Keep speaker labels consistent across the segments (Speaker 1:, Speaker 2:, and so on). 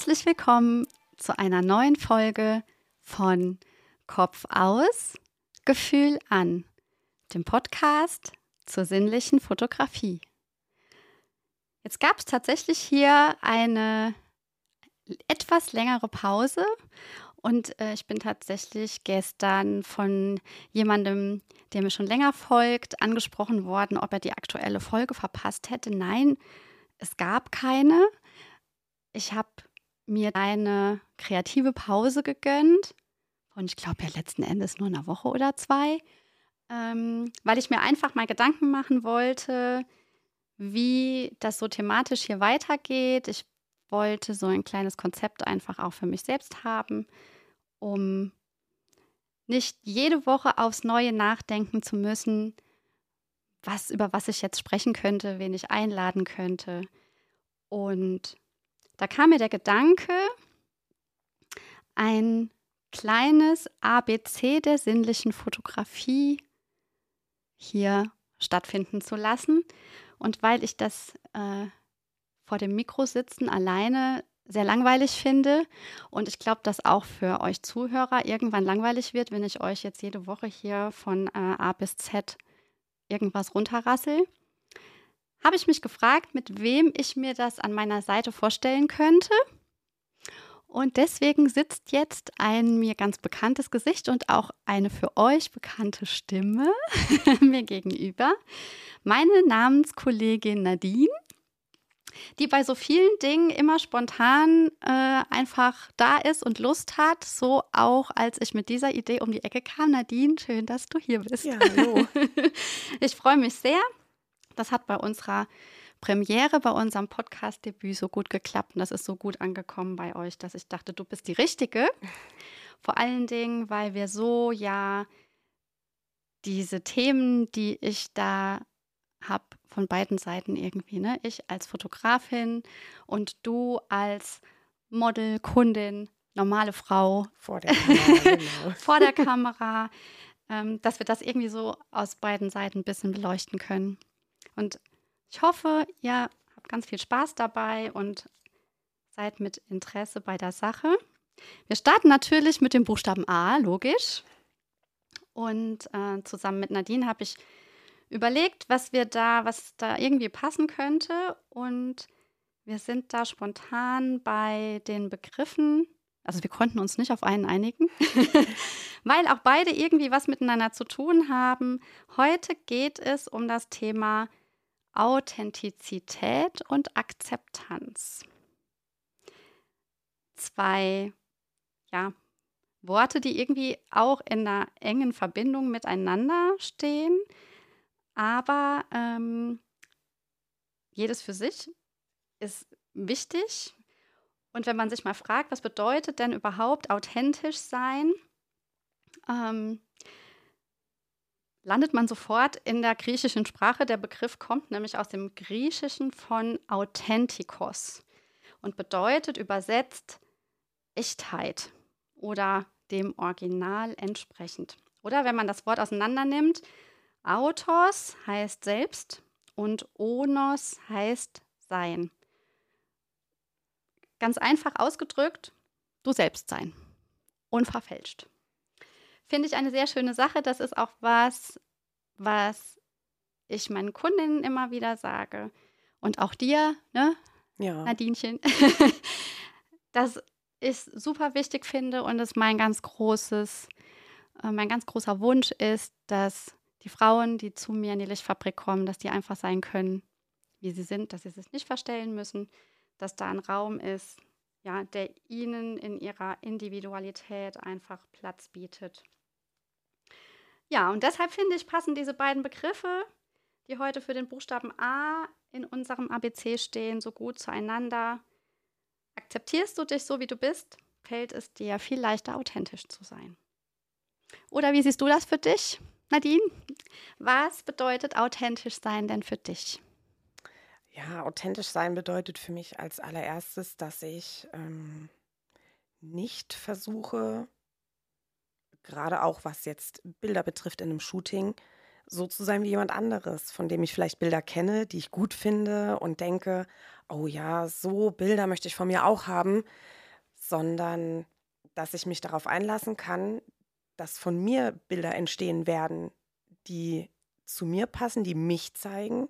Speaker 1: Herzlich willkommen zu einer neuen Folge von Kopf aus, Gefühl an, dem Podcast zur sinnlichen Fotografie. Jetzt gab es tatsächlich hier eine etwas längere Pause und äh, ich bin tatsächlich gestern von jemandem, der mir schon länger folgt, angesprochen worden, ob er die aktuelle Folge verpasst hätte. Nein, es gab keine. Ich habe mir eine kreative Pause gegönnt von, ich glaube ja letzten Endes nur einer Woche oder zwei, ähm, weil ich mir einfach mal Gedanken machen wollte, wie das so thematisch hier weitergeht. Ich wollte so ein kleines Konzept einfach auch für mich selbst haben, um nicht jede Woche aufs Neue nachdenken zu müssen, was über was ich jetzt sprechen könnte, wen ich einladen könnte. Und da kam mir der Gedanke, ein kleines ABC der sinnlichen Fotografie hier stattfinden zu lassen. Und weil ich das äh, vor dem Mikro sitzen alleine sehr langweilig finde und ich glaube, dass auch für euch Zuhörer irgendwann langweilig wird, wenn ich euch jetzt jede Woche hier von äh, A bis Z irgendwas runterrassel, habe ich mich gefragt, mit wem ich mir das an meiner Seite vorstellen könnte. Und deswegen sitzt jetzt ein mir ganz bekanntes Gesicht und auch eine für euch bekannte Stimme mir gegenüber. Meine Namenskollegin Nadine die bei so vielen Dingen immer spontan äh, einfach da ist und Lust hat. So auch, als ich mit dieser Idee um die Ecke kam. Nadine, schön, dass du hier bist.
Speaker 2: Ja, hallo.
Speaker 1: ich freue mich sehr. Das hat bei unserer Premiere, bei unserem Podcast-Debüt so gut geklappt und das ist so gut angekommen bei euch, dass ich dachte, du bist die Richtige. Vor allen Dingen, weil wir so ja diese Themen, die ich da habe von beiden Seiten irgendwie. Ne? Ich als Fotografin und du als Model, Kundin, normale Frau.
Speaker 2: Vor der Kamera. Genau.
Speaker 1: vor der Kamera. Ähm, dass wir das irgendwie so aus beiden Seiten ein bisschen beleuchten können. Und ich hoffe, ihr habt ganz viel Spaß dabei und seid mit Interesse bei der Sache. Wir starten natürlich mit dem Buchstaben A, logisch. Und äh, zusammen mit Nadine habe ich überlegt, was wir da, was da irgendwie passen könnte. Und wir sind da spontan bei den Begriffen. Also wir konnten uns nicht auf einen einigen, weil auch beide irgendwie was miteinander zu tun haben. Heute geht es um das Thema Authentizität und Akzeptanz. Zwei ja, Worte, die irgendwie auch in einer engen Verbindung miteinander stehen, aber ähm, jedes für sich ist wichtig. Und wenn man sich mal fragt, was bedeutet denn überhaupt authentisch sein, ähm, landet man sofort in der griechischen Sprache. Der Begriff kommt nämlich aus dem Griechischen von Authentikos und bedeutet übersetzt Echtheit oder dem Original entsprechend. Oder wenn man das Wort auseinander nimmt, Autos heißt selbst und Onos heißt sein. Ganz einfach ausgedrückt, du selbst sein. Unverfälscht. Finde ich eine sehr schöne Sache. Das ist auch was, was ich meinen Kundinnen immer wieder sage. Und auch dir, ne?
Speaker 2: Ja.
Speaker 1: Nadinchen. dass ich super wichtig finde und es mein ganz großes, äh, mein ganz großer Wunsch ist, dass die Frauen, die zu mir in die Lichtfabrik kommen, dass die einfach sein können, wie sie sind, dass sie sich nicht verstellen müssen, dass da ein Raum ist, ja, der ihnen in ihrer Individualität einfach Platz bietet. Ja, und deshalb finde ich, passen diese beiden Begriffe, die heute für den Buchstaben A in unserem ABC stehen, so gut zueinander. Akzeptierst du dich so, wie du bist, fällt es dir viel leichter, authentisch zu sein. Oder wie siehst du das für dich? Nadine, was bedeutet authentisch sein denn für dich?
Speaker 2: Ja, authentisch sein bedeutet für mich als allererstes, dass ich ähm, nicht versuche, gerade auch was jetzt Bilder betrifft in einem Shooting, so zu sein wie jemand anderes, von dem ich vielleicht Bilder kenne, die ich gut finde und denke, oh ja, so Bilder möchte ich von mir auch haben, sondern dass ich mich darauf einlassen kann, dass von mir Bilder entstehen werden, die zu mir passen, die mich zeigen,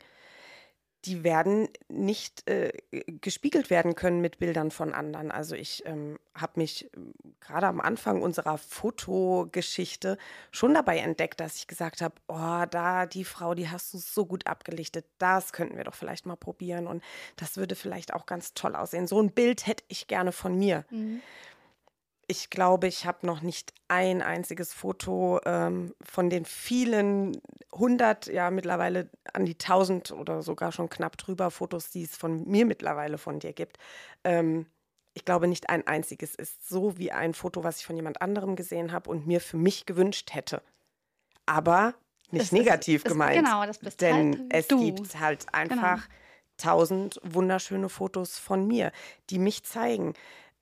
Speaker 2: die werden nicht äh, gespiegelt werden können mit Bildern von anderen. Also ich ähm, habe mich ähm, gerade am Anfang unserer Fotogeschichte schon dabei entdeckt, dass ich gesagt habe, oh, da die Frau, die hast du so gut abgelichtet, das könnten wir doch vielleicht mal probieren und das würde vielleicht auch ganz toll aussehen. So ein Bild hätte ich gerne von mir. Mhm ich glaube, ich habe noch nicht ein einziges Foto ähm, von den vielen hundert, ja mittlerweile an die tausend oder sogar schon knapp drüber Fotos, die es von mir mittlerweile von dir gibt. Ähm, ich glaube, nicht ein einziges ist so wie ein Foto, was ich von jemand anderem gesehen habe und mir für mich gewünscht hätte. Aber nicht das negativ ist, gemeint. Ist, genau, das bist Denn halt es du. gibt halt einfach genau. tausend wunderschöne Fotos von mir, die mich zeigen,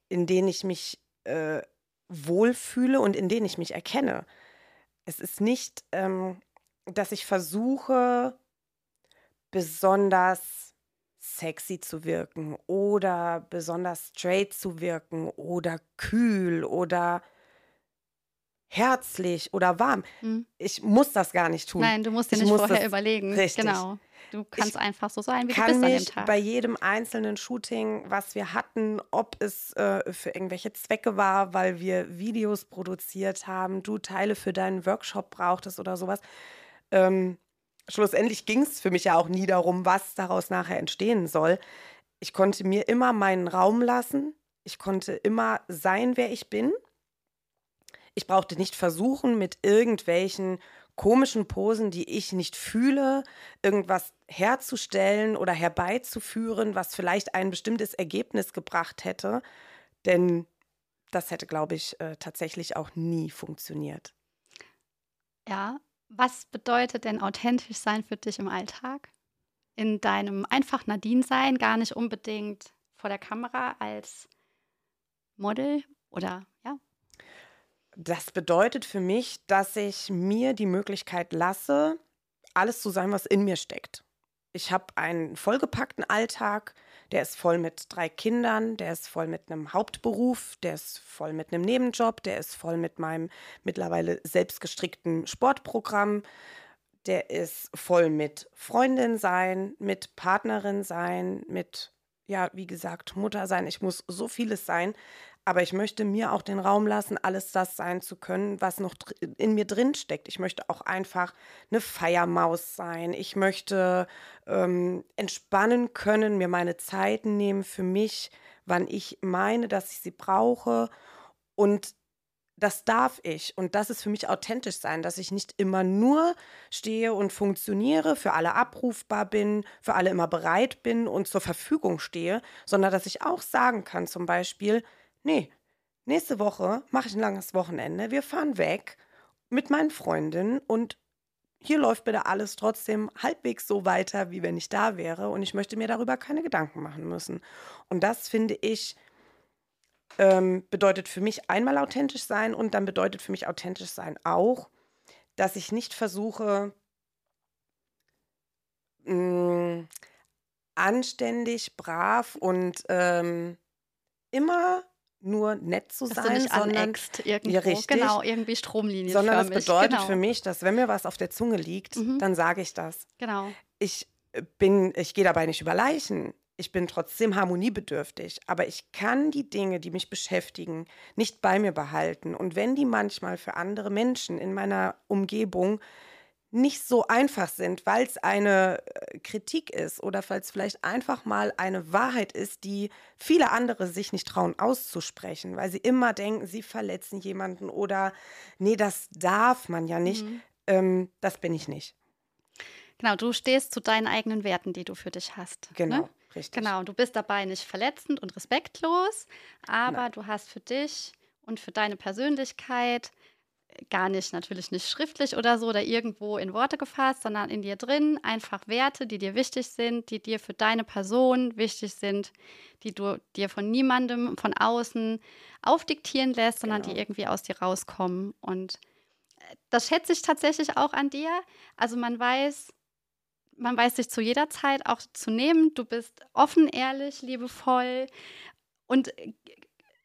Speaker 2: in denen ich mich äh, wohlfühle und in denen ich mich erkenne. Es ist nicht, ähm, dass ich versuche, besonders sexy zu wirken oder besonders straight zu wirken oder kühl oder herzlich oder warm. Mhm. Ich muss das gar nicht tun.
Speaker 1: Nein, du musst dir
Speaker 2: ich
Speaker 1: nicht vorher überlegen. Richtig. Genau. Du kannst ich einfach so sein, wie du bist an dem Tag.
Speaker 2: bei jedem einzelnen Shooting, was wir hatten, ob es äh, für irgendwelche Zwecke war, weil wir Videos produziert haben, du Teile für deinen Workshop brauchtest oder sowas. Ähm, schlussendlich ging es für mich ja auch nie darum, was daraus nachher entstehen soll. Ich konnte mir immer meinen Raum lassen. Ich konnte immer sein, wer ich bin. Ich brauchte nicht versuchen, mit irgendwelchen komischen Posen, die ich nicht fühle, irgendwas herzustellen oder herbeizuführen, was vielleicht ein bestimmtes Ergebnis gebracht hätte. Denn das hätte, glaube ich, äh, tatsächlich auch nie funktioniert.
Speaker 1: Ja, was bedeutet denn authentisch sein für dich im Alltag? In deinem einfach Nadine sein, gar nicht unbedingt vor der Kamera als Model oder
Speaker 2: das bedeutet für mich, dass ich mir die Möglichkeit lasse, alles zu sein, was in mir steckt. Ich habe einen vollgepackten Alltag, der ist voll mit drei Kindern, der ist voll mit einem Hauptberuf, der ist voll mit einem Nebenjob, der ist voll mit meinem mittlerweile selbstgestrickten Sportprogramm, der ist voll mit Freundin sein, mit Partnerin sein, mit, ja, wie gesagt, Mutter sein. Ich muss so vieles sein. Aber ich möchte mir auch den Raum lassen, alles das sein zu können, was noch in mir drin steckt. Ich möchte auch einfach eine Feiermaus sein. Ich möchte ähm, entspannen können, mir meine Zeiten nehmen für mich, wann ich meine, dass ich sie brauche. Und das darf ich. Und das ist für mich authentisch sein, dass ich nicht immer nur stehe und funktioniere, für alle abrufbar bin, für alle immer bereit bin und zur Verfügung stehe, sondern dass ich auch sagen kann, zum Beispiel, nee, nächste Woche mache ich ein langes Wochenende, wir fahren weg mit meinen Freundinnen und hier läuft bitte alles trotzdem halbwegs so weiter, wie wenn ich da wäre und ich möchte mir darüber keine Gedanken machen müssen. Und das finde ich ähm, bedeutet für mich einmal authentisch sein und dann bedeutet für mich authentisch sein auch, dass ich nicht versuche, mh, mm, anständig, brav und ähm, immer nur nett zu dass sein,
Speaker 1: sondern irgendwo, ja, richtig, genau, irgendwie Stromlinien.
Speaker 2: Sondern es bedeutet genau. für mich, dass wenn mir was auf der Zunge liegt, mhm. dann sage ich das.
Speaker 1: Genau.
Speaker 2: Ich bin, ich gehe dabei nicht über Leichen. Ich bin trotzdem harmoniebedürftig, aber ich kann die Dinge, die mich beschäftigen, nicht bei mir behalten. Und wenn die manchmal für andere Menschen in meiner Umgebung nicht so einfach sind, weil es eine äh, Kritik ist oder falls vielleicht einfach mal eine Wahrheit ist, die viele andere sich nicht trauen auszusprechen, weil sie immer denken, sie verletzen jemanden oder nee, das darf man ja nicht. Mhm. Ähm, das bin ich nicht.
Speaker 1: Genau, du stehst zu deinen eigenen Werten, die du für dich hast.
Speaker 2: Ne? Genau. Ne? Richtig.
Speaker 1: Genau, du bist dabei nicht verletzend und respektlos, aber Nein. du hast für dich und für deine Persönlichkeit gar nicht, natürlich nicht schriftlich oder so oder irgendwo in Worte gefasst, sondern in dir drin einfach Werte, die dir wichtig sind, die dir für deine Person wichtig sind, die du dir von niemandem von außen aufdiktieren lässt, sondern genau. die irgendwie aus dir rauskommen. Und das schätze ich tatsächlich auch an dir. Also man weiß, man weiß dich zu jeder Zeit auch zu nehmen. Du bist offen, ehrlich, liebevoll. Und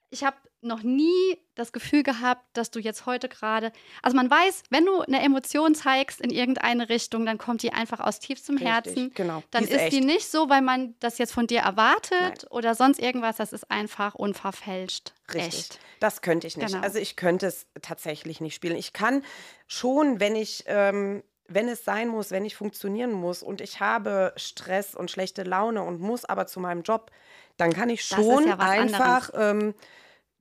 Speaker 1: ich habe noch nie das Gefühl gehabt, dass du jetzt heute gerade. Also man weiß, wenn du eine Emotion zeigst in irgendeine Richtung, dann kommt die einfach aus tiefstem
Speaker 2: Richtig,
Speaker 1: Herzen.
Speaker 2: Genau.
Speaker 1: Dann
Speaker 2: Die
Speaker 1: ist,
Speaker 2: echt.
Speaker 1: die nicht so, weil man das jetzt von dir erwartet
Speaker 2: Nein.
Speaker 1: oder sonst irgendwas. Das ist einfach unverfälscht.
Speaker 2: Richtig.
Speaker 1: Echt.
Speaker 2: Das könnte ich nicht.
Speaker 1: Genau.
Speaker 2: Also ich könnte es tatsächlich nicht spielen. Ich kann schon, wenn ich, ähm, wenn es sein muss, wenn ich funktionieren muss und ich habe Stress und schlechte Laune und muss aber zu meinem Job, dann kann ich
Speaker 1: ist
Speaker 2: schon
Speaker 1: ja
Speaker 2: einfach ähm,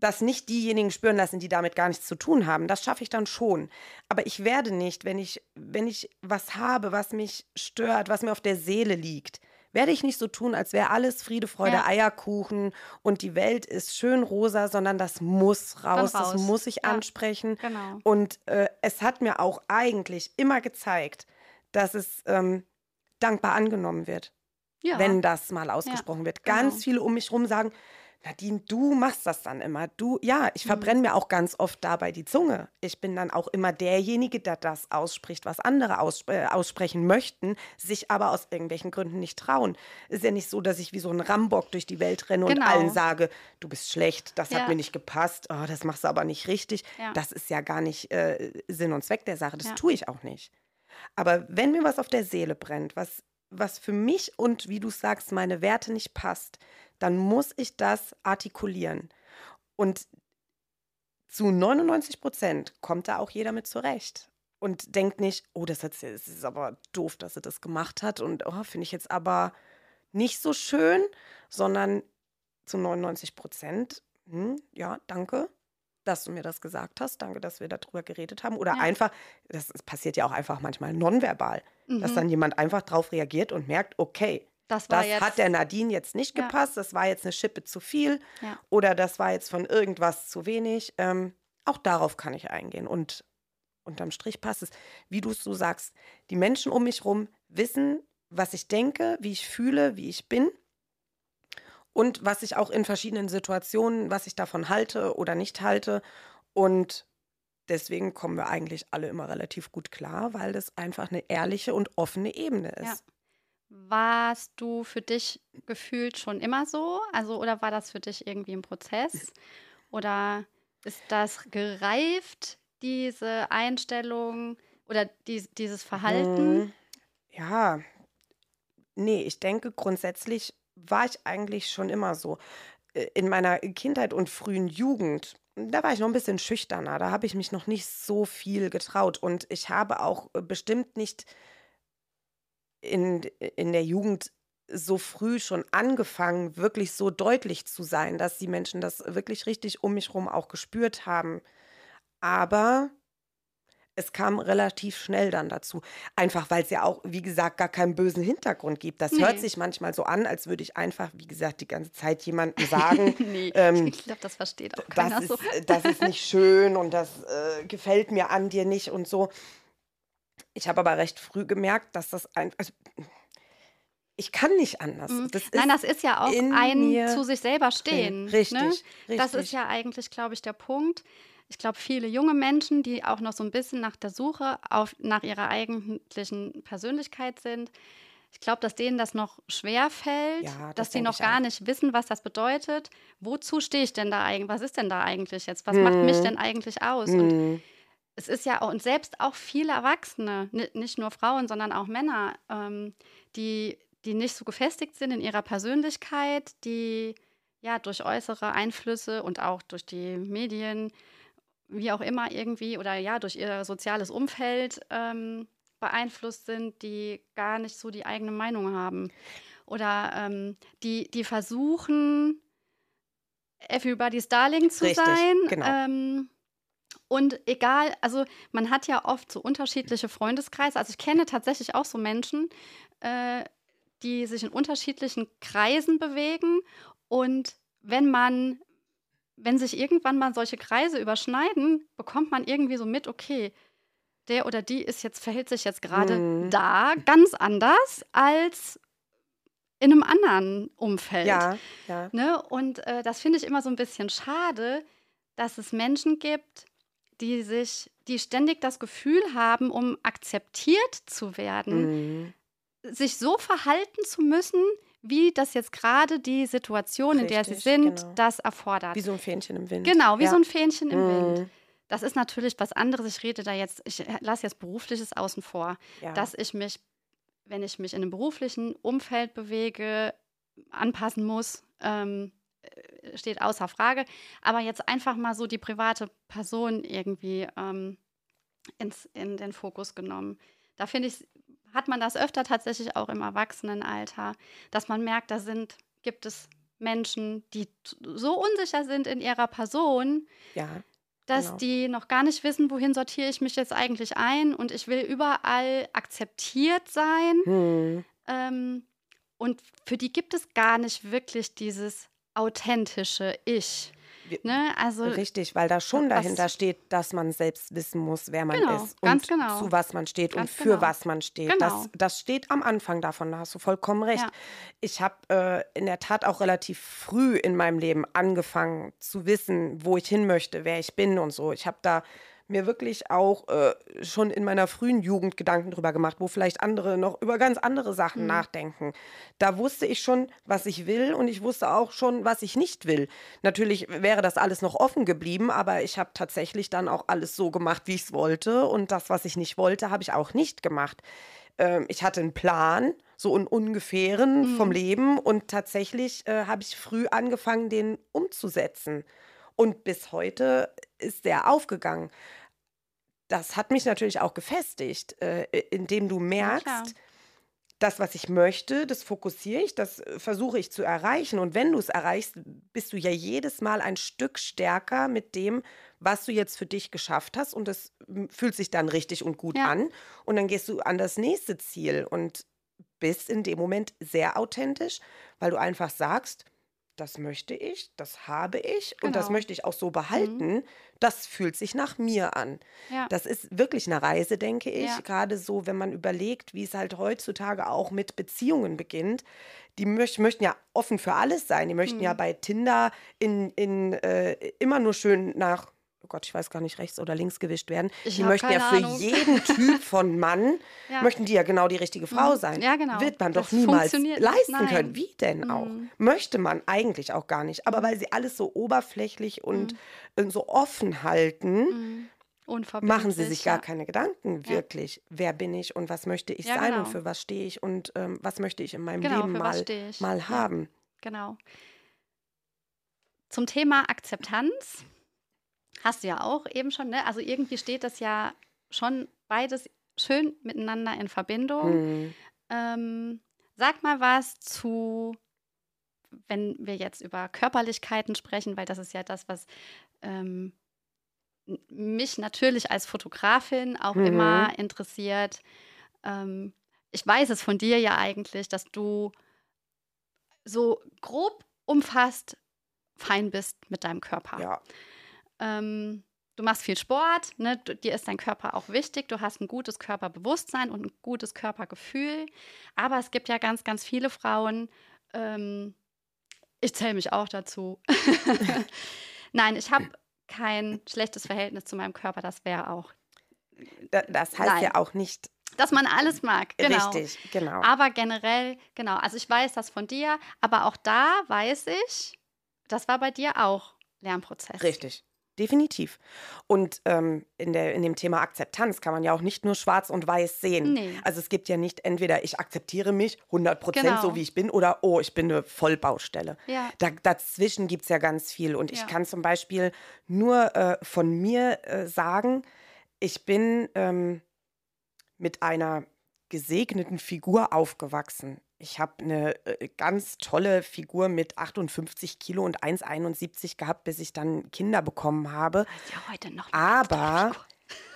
Speaker 2: das nicht diejenigen spüren lassen, die damit gar nichts zu tun haben. Das schaffe ich dann schon. Aber ich werde nicht, wenn ich, wenn ich was habe, was mich stört, was mir auf der Seele liegt, werde ich nicht so tun, als wäre alles Friede, Freude,
Speaker 1: Ja.
Speaker 2: Eierkuchen und die Welt ist schön rosa, sondern das muss raus,
Speaker 1: raus.
Speaker 2: das muss ich
Speaker 1: Ja.
Speaker 2: ansprechen.
Speaker 1: Genau.
Speaker 2: Und äh, es hat mir auch eigentlich immer gezeigt, dass es ähm, dankbar angenommen wird,
Speaker 1: Ja.
Speaker 2: wenn das mal ausgesprochen wird. Ganz
Speaker 1: genau.
Speaker 2: viele um mich rum sagen, Nadine, du machst das dann immer. Du, ja,
Speaker 1: Mhm.
Speaker 2: ich verbrenne mir auch ganz oft dabei die Zunge. Ich bin dann auch immer derjenige, der das ausspricht, was andere aus, äh, aussprechen möchten, sich aber aus irgendwelchen Gründen nicht trauen. Ist ja nicht so, dass ich wie so ein Rambock durch die Welt renne und
Speaker 1: Genau.
Speaker 2: allen sage, du bist schlecht, das
Speaker 1: Ja.
Speaker 2: hat mir nicht gepasst, oh, das machst du aber nicht richtig.
Speaker 1: Ja.
Speaker 2: Das ist ja gar nicht äh, Sinn und Zweck der Sache. Das
Speaker 1: Ja.
Speaker 2: tue ich auch nicht. Aber wenn mir was auf der Seele brennt, was, was für mich und wie du sagst, meine Werte nicht passt, dann muss ich das artikulieren. Und zu 99 Prozent kommt da auch jeder mit zurecht und denkt nicht, oh, das, hat, das ist aber doof, dass sie das gemacht hat und oh, finde ich jetzt aber nicht so schön, sondern zu 99 Prozent, hm, ja, danke, dass du mir das gesagt hast, danke, dass wir darüber geredet haben. Oder
Speaker 1: Ja.
Speaker 2: einfach, das passiert ja auch einfach manchmal nonverbal, dass
Speaker 1: Mhm.
Speaker 2: dann jemand einfach drauf reagiert und merkt, okay,
Speaker 1: das
Speaker 2: das
Speaker 1: jetzt.
Speaker 2: hat der Nadine jetzt nicht
Speaker 1: Ja.
Speaker 2: gepasst, das war jetzt eine Schippe zu viel
Speaker 1: Ja.
Speaker 2: oder das war jetzt von irgendwas zu wenig. Ähm, auch darauf kann ich eingehen und unterm Strich passt es. Wie du es so sagst, die Menschen um mich rum wissen, was ich denke, wie ich fühle, wie ich bin und was ich auch in verschiedenen Situationen, was ich davon halte oder nicht halte. Und deswegen kommen wir eigentlich alle immer relativ gut klar, weil das einfach eine ehrliche und offene Ebene ist.
Speaker 1: Ja. Warst du für dich gefühlt schon immer so? Also, oder war das für dich irgendwie ein Prozess? Oder ist das gereift, diese Einstellung oder dies, dieses Verhalten?
Speaker 2: Mm, Ja, nee, ich denke, grundsätzlich war ich eigentlich schon immer so. Äh, In meiner Kindheit und frühen Jugend, da war ich noch ein bisschen schüchterner. Da habe ich mich noch nicht so viel getraut. Und ich habe auch äh, bestimmt nicht in, in der Jugend so früh schon angefangen, wirklich so deutlich zu sein, dass die Menschen das wirklich richtig um mich herum auch gespürt haben. Aber es kam relativ schnell dann dazu. Einfach weil es ja auch, wie gesagt, gar keinen bösen Hintergrund gibt. Das hört
Speaker 1: Nee.
Speaker 2: sich manchmal so an, als würde ich einfach, wie gesagt, die ganze Zeit jemandem sagen,
Speaker 1: nee,
Speaker 2: ähm,
Speaker 1: ich glaube, das versteht auch keiner
Speaker 2: das
Speaker 1: so.
Speaker 2: ist, äh, das ist nicht schön und das äh, gefällt mir an dir nicht und so. Ich habe aber recht früh gemerkt, dass das ein. Also, ich kann nicht anders.
Speaker 1: Mhm.
Speaker 2: Das
Speaker 1: Nein, das ist ja auch
Speaker 2: in
Speaker 1: ein zu sich selber stehen.
Speaker 2: Richtig,
Speaker 1: ne?
Speaker 2: richtig.
Speaker 1: Das ist ja eigentlich, glaube ich, der Punkt. Ich glaube, viele junge Menschen, die auch noch so ein bisschen nach der Suche auf, nach ihrer eigentlichen Persönlichkeit sind, ich glaube, dass denen das noch schwer fällt,
Speaker 2: Ja, das
Speaker 1: dass
Speaker 2: denke
Speaker 1: noch gar
Speaker 2: auch.
Speaker 1: nicht wissen, was das bedeutet. Wozu stehe ich denn da eigentlich? Was ist denn da eigentlich jetzt? Was macht mich
Speaker 2: Mhm.
Speaker 1: denn eigentlich aus? Und
Speaker 2: Mm,
Speaker 1: es ist ja auch, und selbst auch viele Erwachsene, ni- nicht nur Frauen, sondern auch Männer, ähm, die, die nicht so gefestigt sind in ihrer Persönlichkeit, die ja durch äußere Einflüsse und auch durch die Medien, wie auch immer irgendwie, oder ja, durch ihr soziales Umfeld ähm, beeinflusst sind, die gar nicht so die eigene Meinung haben. Oder ähm, die, die versuchen, everybody's darling zu
Speaker 2: Richtig,
Speaker 1: sein.
Speaker 2: genau.
Speaker 1: Ähm, und egal, also man hat ja oft so unterschiedliche Freundeskreise. Also ich kenne tatsächlich auch so Menschen, äh, die sich in unterschiedlichen Kreisen bewegen. Und wenn man, wenn sich irgendwann mal solche Kreise überschneiden, bekommt man irgendwie so mit, okay, der oder die ist jetzt, verhält sich jetzt gerade
Speaker 2: Mhm.
Speaker 1: da ganz anders als in einem anderen Umfeld.
Speaker 2: ja, ja.
Speaker 1: Ne? Und äh, das finde ich immer so ein bisschen schade, dass es Menschen gibt, die sich, die ständig das Gefühl haben, um akzeptiert zu werden,
Speaker 2: Mhm.
Speaker 1: sich so verhalten zu müssen, wie das jetzt gerade die Situation, in der sie
Speaker 2: Richtig,
Speaker 1: sind,
Speaker 2: genau.
Speaker 1: das erfordert.
Speaker 2: Wie so ein Fähnchen im Wind.
Speaker 1: Genau, wie
Speaker 2: ja.
Speaker 1: so ein Fähnchen im Wind.
Speaker 2: Mhm.
Speaker 1: Das ist natürlich was anderes. Ich rede da jetzt, ich lasse jetzt berufliches außen vor,
Speaker 2: Ja.
Speaker 1: dass ich mich, wenn ich mich in einem beruflichen Umfeld bewege, anpassen muss, ähm, äh, steht außer Frage. Aber jetzt einfach mal so die private Person irgendwie ähm, ins, in den Fokus genommen. Da finde ich, hat man das öfter tatsächlich auch im Erwachsenenalter, dass man merkt, da sind, gibt es Menschen, die so unsicher sind in ihrer Person,
Speaker 2: ja.
Speaker 1: dass
Speaker 2: Genau.
Speaker 1: die noch gar nicht wissen, wohin sortiere ich mich jetzt eigentlich ein und ich will überall akzeptiert sein.
Speaker 2: Hm.
Speaker 1: Ähm, und für die gibt es gar nicht wirklich dieses authentische Ich. Ne? Also
Speaker 2: Richtig, weil da schon
Speaker 1: was-
Speaker 2: dahinter steht, dass man selbst wissen muss, wer man
Speaker 1: Genau,
Speaker 2: ist und
Speaker 1: genau.
Speaker 2: zu was man steht
Speaker 1: Ganz
Speaker 2: und für
Speaker 1: genau.
Speaker 2: was man steht.
Speaker 1: Genau.
Speaker 2: Das, das steht am Anfang davon, da hast du vollkommen recht.
Speaker 1: Ja.
Speaker 2: Ich habe äh, in der Tat auch relativ früh in meinem Leben angefangen zu wissen, wo ich hin möchte, wer ich bin und so. Ich habe da mir wirklich auch äh, schon in meiner frühen Jugend Gedanken drüber gemacht, wo vielleicht andere noch über ganz andere Sachen
Speaker 1: Mhm.
Speaker 2: nachdenken. Da wusste ich schon, was ich will und ich wusste auch schon, was ich nicht will. Natürlich wäre das alles noch offen geblieben, aber ich habe tatsächlich dann auch alles so gemacht, wie ich es wollte und das, was ich nicht wollte, habe ich auch nicht gemacht. Ähm, ich hatte einen Plan, so einen ungefähren vom Leben und tatsächlich äh, habe ich früh angefangen, den umzusetzen. Und bis heute ist der aufgegangen. Das hat mich natürlich auch gefestigt, äh, indem du merkst,
Speaker 1: klar.
Speaker 2: das, was ich möchte, das fokussiere ich, das äh, versuche ich zu erreichen. Und wenn du es erreichst, bist du ja jedes Mal ein Stück stärker mit dem, was du jetzt für dich geschafft hast. Und das fühlt sich dann richtig und gut
Speaker 1: Ja.
Speaker 2: an. Und dann gehst du an das nächste Ziel und bist in dem Moment sehr authentisch, weil du einfach sagst, das möchte ich, das habe ich und das
Speaker 1: Genau.
Speaker 2: möchte ich auch so behalten. Das fühlt sich nach mir an.
Speaker 1: ja.
Speaker 2: Das ist wirklich eine Reise, denke ich.
Speaker 1: Ja.
Speaker 2: Gerade so, wenn man überlegt, wie es halt heutzutage auch mit Beziehungen beginnt. Die möch möchten ja offen für alles sein. Die möchten ja
Speaker 1: Mhm.
Speaker 2: bei Tinder in, in, äh, immer nur schön nach, oh Gott, ich weiß gar nicht, rechts oder links gewischt werden.
Speaker 1: Ich
Speaker 2: die möchten ja für
Speaker 1: Ahnung.
Speaker 2: jeden Typ von Mann,
Speaker 1: Ja.
Speaker 2: möchten die ja genau die richtige Frau
Speaker 1: Mhm.
Speaker 2: sein.
Speaker 1: Ja, genau.
Speaker 2: Wird man
Speaker 1: Das
Speaker 2: doch niemals leisten
Speaker 1: Nein.
Speaker 2: können. Wie denn auch?
Speaker 1: Mhm.
Speaker 2: Möchte man eigentlich auch gar nicht. Aber weil sie alles so oberflächlich und äh, so offen halten,
Speaker 1: Mhm.
Speaker 2: Machen sie sich gar
Speaker 1: ja.
Speaker 2: keine Gedanken,
Speaker 1: Ja.
Speaker 2: wirklich. Wer bin ich und was möchte ich
Speaker 1: Ja,
Speaker 2: sein und
Speaker 1: genau.
Speaker 2: für was stehe ich und ähm, was möchte ich in meinem
Speaker 1: Genau,
Speaker 2: Leben mal, mal
Speaker 1: Ja.
Speaker 2: haben.
Speaker 1: Genau. Zum Thema Akzeptanz hast du ja auch eben schon, ne? Also irgendwie steht das ja schon beides schön miteinander in Verbindung.
Speaker 2: Hm.
Speaker 1: Ähm, sag mal was zu, wenn wir jetzt über Körperlichkeiten sprechen, weil das ist ja das, was ähm, mich natürlich als Fotografin auch
Speaker 2: Mhm.
Speaker 1: immer interessiert. Ähm, ich weiß es von dir ja eigentlich, dass du so grob umfasst fein bist mit deinem Körper.
Speaker 2: Ja,
Speaker 1: Ähm, du machst viel Sport, ne? du, dir ist dein Körper auch wichtig, du hast ein gutes Körperbewusstsein und ein gutes Körpergefühl. Aber es gibt ja ganz, ganz viele Frauen, ähm, ich zähle mich auch dazu. Nein, ich habe kein schlechtes Verhältnis zu meinem Körper, das wäre auch,
Speaker 2: da, das heißt
Speaker 1: Nein.
Speaker 2: ja auch nicht
Speaker 1: dass man alles mag. Genau.
Speaker 2: richtig, genau.
Speaker 1: Aber generell, genau, also ich weiß das von dir, aber auch da weiß ich, das war bei dir auch Lernprozess.
Speaker 2: Richtig. Definitiv. Und ähm, in, der, in dem Thema Akzeptanz kann man ja auch nicht nur schwarz und weiß sehen.
Speaker 1: Nee.
Speaker 2: Also es gibt ja nicht entweder ich akzeptiere mich 100 Prozent
Speaker 1: Genau.
Speaker 2: so, wie ich bin, oder oh, ich bin eine Vollbaustelle.
Speaker 1: Ja.
Speaker 2: Da, dazwischen gibt es ja ganz viel. Und ich
Speaker 1: Ja.
Speaker 2: kann zum Beispiel nur äh, von mir äh, sagen, ich bin ähm, mit einer gesegneten Figur aufgewachsen. Ich habe eine äh, ganz tolle Figur mit 58 Kilo und 1,71 gehabt, bis ich dann Kinder bekommen habe.
Speaker 1: Ja heute noch.
Speaker 2: Aber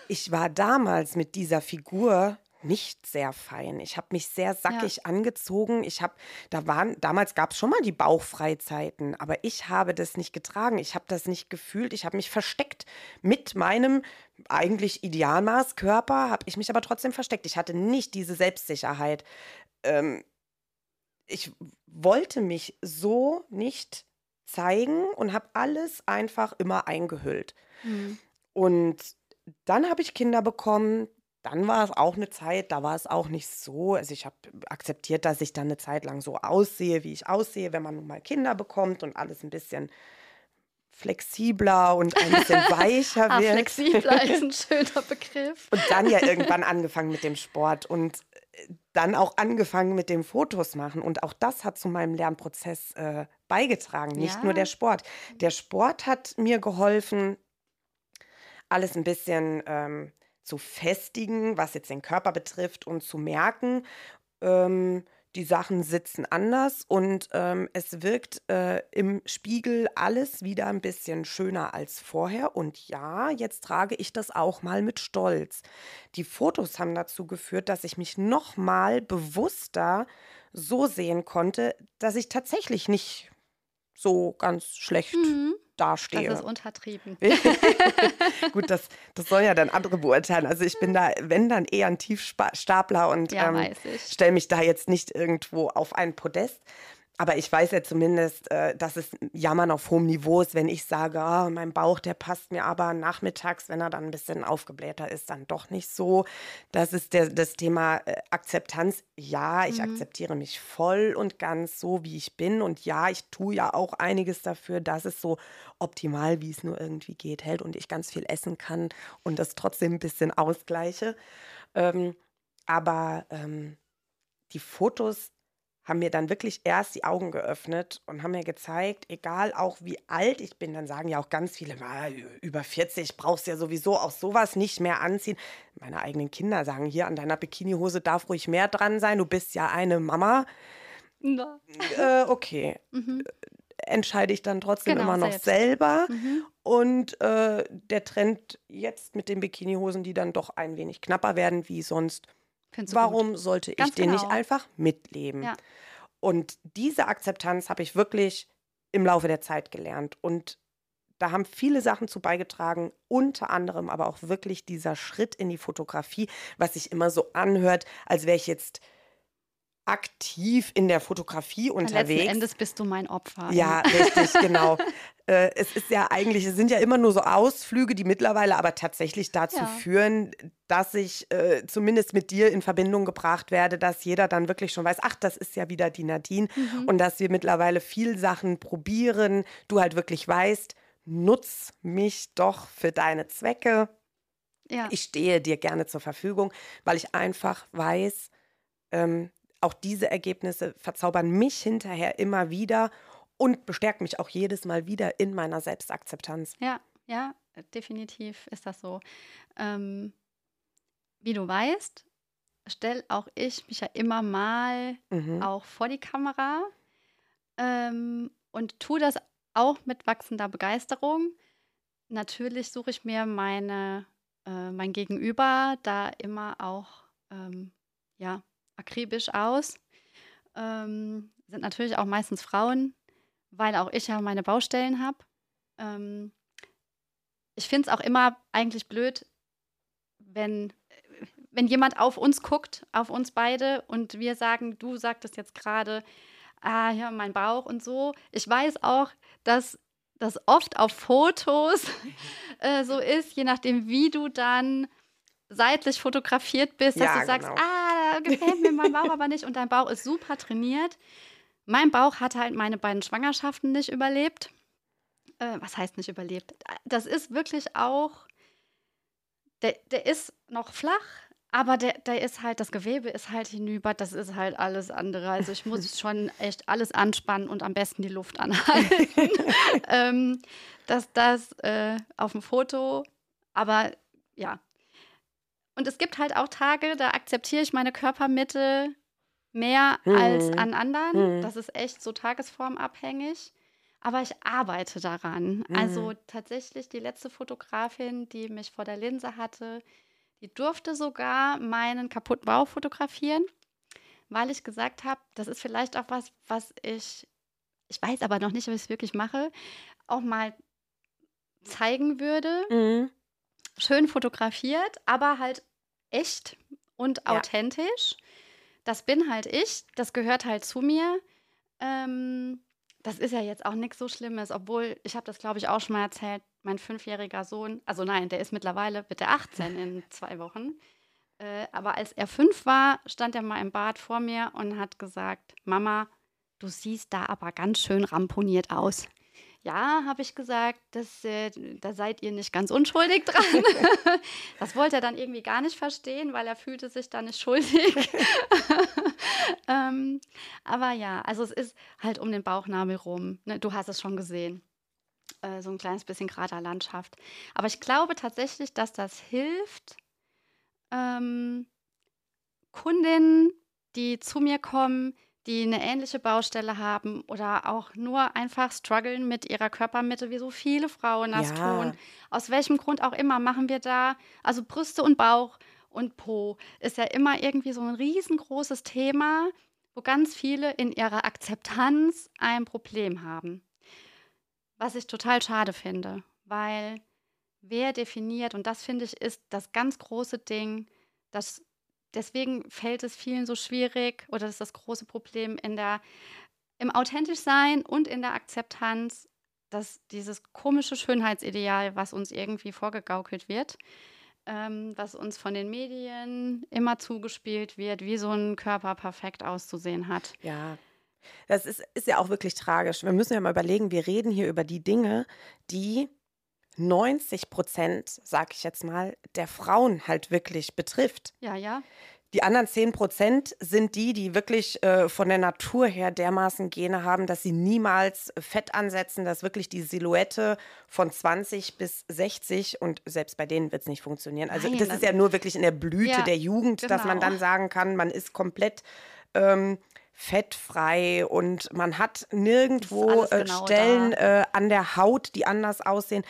Speaker 2: ich war damals mit dieser Figur nicht sehr fein. Ich habe mich sehr sackig angezogen. Ich habe, da waren, damals gab es schon mal die Bauchfreizeiten, aber ich habe das nicht getragen. Ich habe das nicht gefühlt. Ich habe mich versteckt mit meinem eigentlich Idealmaßkörper, habe ich mich aber trotzdem versteckt. Ich hatte nicht diese Selbstsicherheit. Ähm, ich wollte mich so nicht zeigen und habe alles einfach immer eingehüllt.
Speaker 1: Mhm.
Speaker 2: Und dann habe ich Kinder bekommen. Dann war es auch eine Zeit, da war es auch nicht so. Also ich habe akzeptiert, dass ich dann eine Zeit lang so aussehe, wie ich aussehe, wenn man nun mal Kinder bekommt und alles ein bisschen flexibler und ein bisschen weicher
Speaker 1: ah,
Speaker 2: wird.
Speaker 1: Flexibler ist ein schöner Begriff.
Speaker 2: Und dann ja irgendwann angefangen mit dem Sport und dann auch angefangen mit dem Fotos machen. Und auch das hat zu meinem Lernprozess äh, beigetragen, nicht
Speaker 1: Ja.
Speaker 2: nur der Sport. Der Sport hat mir geholfen, alles ein bisschen ähm, zu festigen, was jetzt den Körper betrifft und zu merken, ähm, die Sachen sitzen anders und ähm, es wirkt äh, im Spiegel alles wieder ein bisschen schöner als vorher. Und ja, jetzt trage ich das auch mal mit Stolz. Die Fotos haben dazu geführt, dass ich mich noch mal bewusster so sehen konnte, dass ich tatsächlich nicht so ganz schlecht
Speaker 1: Mhm. Das
Speaker 2: dastehe.
Speaker 1: ist untertrieben.
Speaker 2: Gut, das, das soll ja dann andere beurteilen. Also ich bin da, wenn dann eher ein Tiefstapler und
Speaker 1: Ja,
Speaker 2: ähm, stelle mich da jetzt nicht irgendwo auf ein Podest. Aber ich weiß ja zumindest, äh, dass es Jammern auf hohem Niveau ist, wenn ich sage, ah, mein Bauch, der passt mir aber nachmittags, wenn er dann ein bisschen aufgeblähter ist, dann doch nicht so. Das ist der, das Thema äh, Akzeptanz. Ja, ich
Speaker 1: Mhm.
Speaker 2: akzeptiere mich voll und ganz so, wie ich bin. Und ja, ich tue ja auch einiges dafür, dass es so optimal, wie es nur irgendwie geht, hält und ich ganz viel essen kann und das trotzdem ein bisschen ausgleiche. Ähm, aber ähm, die Fotos haben mir dann wirklich erst die Augen geöffnet und haben mir gezeigt, egal auch wie alt ich bin, dann sagen ja auch ganz viele, "Ah, über 40 brauchst du ja sowieso auch sowas nicht mehr anziehen. Meine eigenen Kinder sagen hier, an deiner Bikinihose darf ruhig mehr dran sein, du bist ja eine Mama.
Speaker 1: Na.
Speaker 2: Äh, okay,
Speaker 1: Mhm.
Speaker 2: entscheide ich dann trotzdem
Speaker 1: Genau,
Speaker 2: immer noch
Speaker 1: selbst.
Speaker 2: selber.
Speaker 1: Mhm.
Speaker 2: Und äh, der Trend jetzt mit den Bikinihosen, die dann doch ein wenig knapper werden wie sonst, Warum sollte ich
Speaker 1: Ganz
Speaker 2: den nicht
Speaker 1: genau.
Speaker 2: einfach mitleben?
Speaker 1: Ja.
Speaker 2: Und diese Akzeptanz habe ich wirklich im Laufe der Zeit gelernt. Und da haben viele Sachen zu beigetragen, unter anderem aber auch wirklich dieser Schritt in die Fotografie, was sich immer so anhört, als wäre ich jetzt aktiv in der Fotografie
Speaker 1: gut. Letzten
Speaker 2: unterwegs.
Speaker 1: Endes bist du mein Opfer.
Speaker 2: Ja, richtig, genau. Äh, es ist ja eigentlich, es sind ja immer nur so Ausflüge, die mittlerweile aber tatsächlich dazu
Speaker 1: Ja.
Speaker 2: führen, dass ich äh, zumindest mit dir in Verbindung gebracht werde, dass jeder dann wirklich schon weiß, ach, das ist ja wieder die Nadine
Speaker 1: Mhm.
Speaker 2: und dass wir mittlerweile viel Sachen probieren, du halt wirklich weißt, nutz mich doch für deine Zwecke.
Speaker 1: ja.
Speaker 2: Ich stehe dir gerne zur Verfügung, weil ich einfach weiß, ähm, auch diese Ergebnisse verzaubern mich hinterher immer wieder und bestärken mich auch jedes Mal wieder in meiner Selbstakzeptanz.
Speaker 1: Ja, ja, definitiv ist das so. Ähm, wie du weißt, stelle auch ich mich ja immer mal
Speaker 2: Mhm.
Speaker 1: auch vor die Kamera ähm, und tue das auch mit wachsender Begeisterung. Natürlich suche ich mir meine, äh, mein Gegenüber da immer auch ähm, ja, akribisch aus. Ähm, sind natürlich auch meistens Frauen, weil auch ich ja meine Baustellen habe. Ähm, ich finde es auch immer eigentlich blöd, wenn, wenn jemand auf uns guckt, auf uns beide und wir sagen, du sagtest jetzt gerade, ah ja, mein Bauch und so. Ich weiß auch, dass das oft auf Fotos äh, so ist, je nachdem, wie du dann seitlich fotografiert bist, dass
Speaker 2: Ja,
Speaker 1: du sagst,
Speaker 2: genau.
Speaker 1: ah, da gefällt mir mein Bauch aber nicht und dein Bauch ist super trainiert. Mein Bauch hat halt meine beiden Schwangerschaften nicht überlebt. Äh, was heißt nicht überlebt? Das ist wirklich auch, der, der ist noch flach, aber der, der ist halt, das Gewebe ist halt hinüber, das ist halt alles andere. Also ich muss schon echt alles anspannen und am besten die Luft anhalten. ähm, dass das äh, auf dem Foto, aber ja. Und es gibt halt auch Tage, da akzeptiere ich meine Körpermitte mehr als
Speaker 2: Mhm.
Speaker 1: an anderen.
Speaker 2: Mhm.
Speaker 1: Das ist echt so tagesformabhängig. Aber ich arbeite daran. Also
Speaker 2: Mhm.
Speaker 1: tatsächlich die letzte Fotografin, die mich vor der Linse hatte, die durfte sogar meinen kaputten Bauch fotografieren, weil ich gesagt habe, das ist vielleicht auch was, was ich, ich weiß aber noch nicht, ob ich es wirklich mache, auch mal zeigen würde.
Speaker 2: Mhm.
Speaker 1: Schön fotografiert, aber halt echt und
Speaker 2: Ja.
Speaker 1: authentisch. Das bin halt ich, das gehört halt zu mir. Ähm, das ist ja jetzt auch nichts so Schlimmes, obwohl, ich habe das glaube ich auch schon mal erzählt, mein fünfjähriger Sohn, also nein, der ist mittlerweile, wird er 18 in zwei Wochen. Äh, aber als er fünf war, stand er mal im Bad vor mir und hat gesagt, Mama, du siehst da aber ganz schön ramponiert aus. Ja, habe ich gesagt, das, äh, da seid ihr nicht ganz unschuldig dran. das wollte er dann irgendwie gar nicht verstehen, weil er fühlte sich da nicht schuldig. ähm, aber ja, also es ist halt um den Bauchnabel rum. Ne? Du hast es schon gesehen. Äh, so ein kleines bisschen gerader Landschaft. Aber ich glaube tatsächlich, dass das hilft, ähm, Kundinnen, die zu mir kommen, die eine ähnliche Baustelle haben oder auch nur einfach strugglen mit ihrer Körpermitte, wie so viele Frauen das ja. tun. Aus welchem Grund auch immer machen wir da, also Brüste und Bauch und Po ist ja immer irgendwie so ein riesengroßes Thema, wo ganz viele in ihrer Akzeptanz ein Problem haben. Was ich total schade finde, weil wer definiert, und das finde ich ist das ganz große Ding, dass deswegen fällt es vielen so schwierig oder das ist das große Problem in der, im authentisch sein und in der Akzeptanz, dass dieses komische Schönheitsideal, was uns irgendwie vorgegaukelt wird, ähm, was uns von den Medien immer zugespielt wird, wie so ein Körper perfekt auszusehen hat.
Speaker 2: Ja. Das ist, ist ja auch wirklich tragisch. Wir müssen ja mal überlegen, wir reden hier über die Dinge, die 90 Prozent, sag ich jetzt mal, der Frauen halt wirklich betrifft.
Speaker 1: Ja, ja.
Speaker 2: Die anderen 10 Prozent sind die, die wirklich äh, von der Natur her dermaßen Gene haben, dass sie niemals Fett ansetzen, dass wirklich die Silhouette von 20 bis 60 und selbst bei denen wird es nicht funktionieren. Also Nein, das, das ist ja nur wirklich in der Blüte ja, der Jugend, genau. dass man dann genau. sagen kann, man ist komplett ähm, fettfrei und man hat nirgendwo äh, genau Stellen äh, an der Haut, die anders aussehen.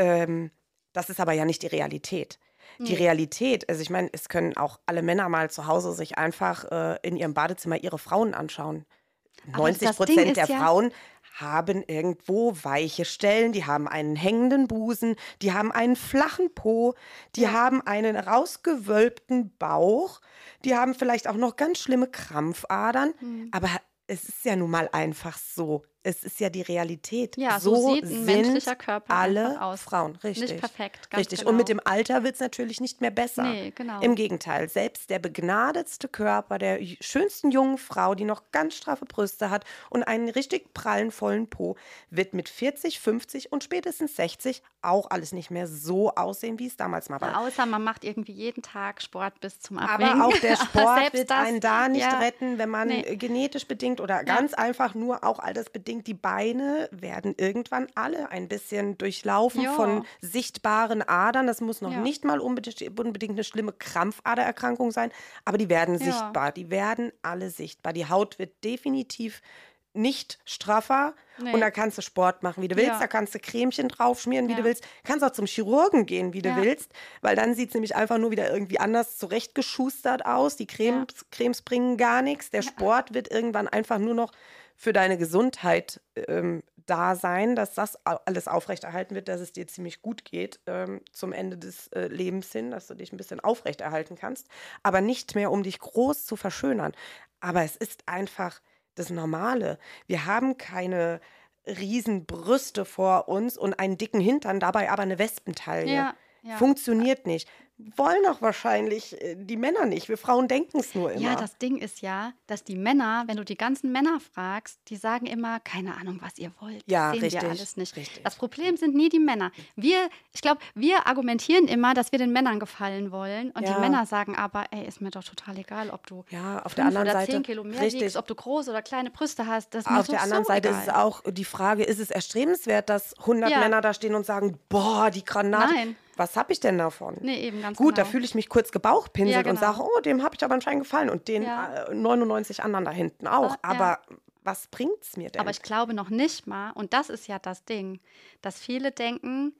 Speaker 2: Ähm, das ist aber ja nicht die Realität. Die Realität, also ich meine, es können auch alle Männer mal zu Hause sich einfach äh, in ihrem Badezimmer ihre Frauen anschauen. 90 Prozent der ja Frauen haben irgendwo weiche Stellen, die haben einen hängenden Busen, die haben einen flachen Po, die ja. haben einen rausgewölbten Bauch, die haben vielleicht auch noch ganz schlimme Krampfadern, mhm. aber es ist ja nun mal einfach so es ist ja die Realität.
Speaker 1: Ja, so, so sieht ein menschlicher Körper
Speaker 2: alle
Speaker 1: aus.
Speaker 2: Frauen, richtig.
Speaker 1: Nicht perfekt,
Speaker 2: Richtig.
Speaker 1: Genau.
Speaker 2: Und mit dem Alter wird es natürlich nicht mehr besser.
Speaker 1: Nee, genau.
Speaker 2: Im Gegenteil, selbst der begnadetste Körper der schönsten jungen Frau, die noch ganz straffe Brüste hat und einen richtig prallen, vollen Po, wird mit 40, 50 und spätestens 60 auch alles nicht mehr so aussehen, wie es damals mal war.
Speaker 1: Ja, außer man macht irgendwie jeden Tag Sport bis zum Abwinken.
Speaker 2: Aber auch der Sport wird das, einen da nicht ja, retten, wenn man nee. genetisch bedingt oder ganz einfach nur auch altersbedingt unbedingt, die Beine werden irgendwann alle ein bisschen durchlaufen jo. von sichtbaren Adern. Das muss noch ja. nicht mal unbedingt, eine schlimme Krampfadererkrankung sein, aber die werden ja. sichtbar. Die werden alle sichtbar. Die Haut wird definitiv nicht straffer nee. und da kannst du Sport machen, wie du willst, ja. da kannst du Cremchen draufschmieren, wie ja. du willst, kannst auch zum Chirurgen gehen, wie du ja. willst, weil dann sieht es nämlich einfach nur wieder irgendwie anders zurechtgeschustert aus. Die Cremes, Cremes bringen gar nichts. Der Sport wird irgendwann einfach nur noch für deine Gesundheit ähm, da sein, dass das alles aufrechterhalten wird, dass es dir ziemlich gut geht ähm, zum Ende des äh, Lebens hin, dass du dich ein bisschen aufrechterhalten kannst, aber nicht mehr, um dich groß zu verschönern. Aber es ist einfach das Normale. Wir haben keine Riesenbrüste vor uns und einen dicken Hintern, dabei aber eine Wespentaille. Ja, ja. Funktioniert nicht wollen auch wahrscheinlich äh, die Männer nicht. Wir Frauen denken es nur immer.
Speaker 1: Ja, das Ding ist ja, dass die Männer, wenn du die ganzen Männer fragst, die sagen immer, keine Ahnung, was ihr wollt.
Speaker 2: Ja,
Speaker 1: das
Speaker 2: sehen richtig.
Speaker 1: Wir alles nicht.
Speaker 2: Richtig.
Speaker 1: Das Problem sind nie die Männer. Wir, ich glaube, wir argumentieren immer, dass wir den Männern gefallen wollen. Und ja. die Männer sagen aber, ey, ist mir doch total egal, ob du
Speaker 2: ja, auf der anderen
Speaker 1: oder
Speaker 2: Seite,
Speaker 1: 10 Kilo mehr richtig. wiegst, ob du große oder kleine Brüste hast. Das
Speaker 2: auf der anderen
Speaker 1: so
Speaker 2: Seite
Speaker 1: egal.
Speaker 2: ist es auch die Frage, ist es erstrebenswert, dass 100 ja. Männer da stehen und sagen, boah, die Granate.
Speaker 1: Nein
Speaker 2: was habe ich denn davon?
Speaker 1: Nee, eben ganz
Speaker 2: Gut,
Speaker 1: genau.
Speaker 2: da fühle ich mich kurz gebauchpinselt ja, genau. und sage, oh, dem habe ich aber anscheinend gefallen und den ja. 99 äh, anderen da hinten auch. Ah, aber ja. was bringt es mir denn?
Speaker 1: Aber ich glaube noch nicht mal, und das ist ja das Ding, dass viele denken,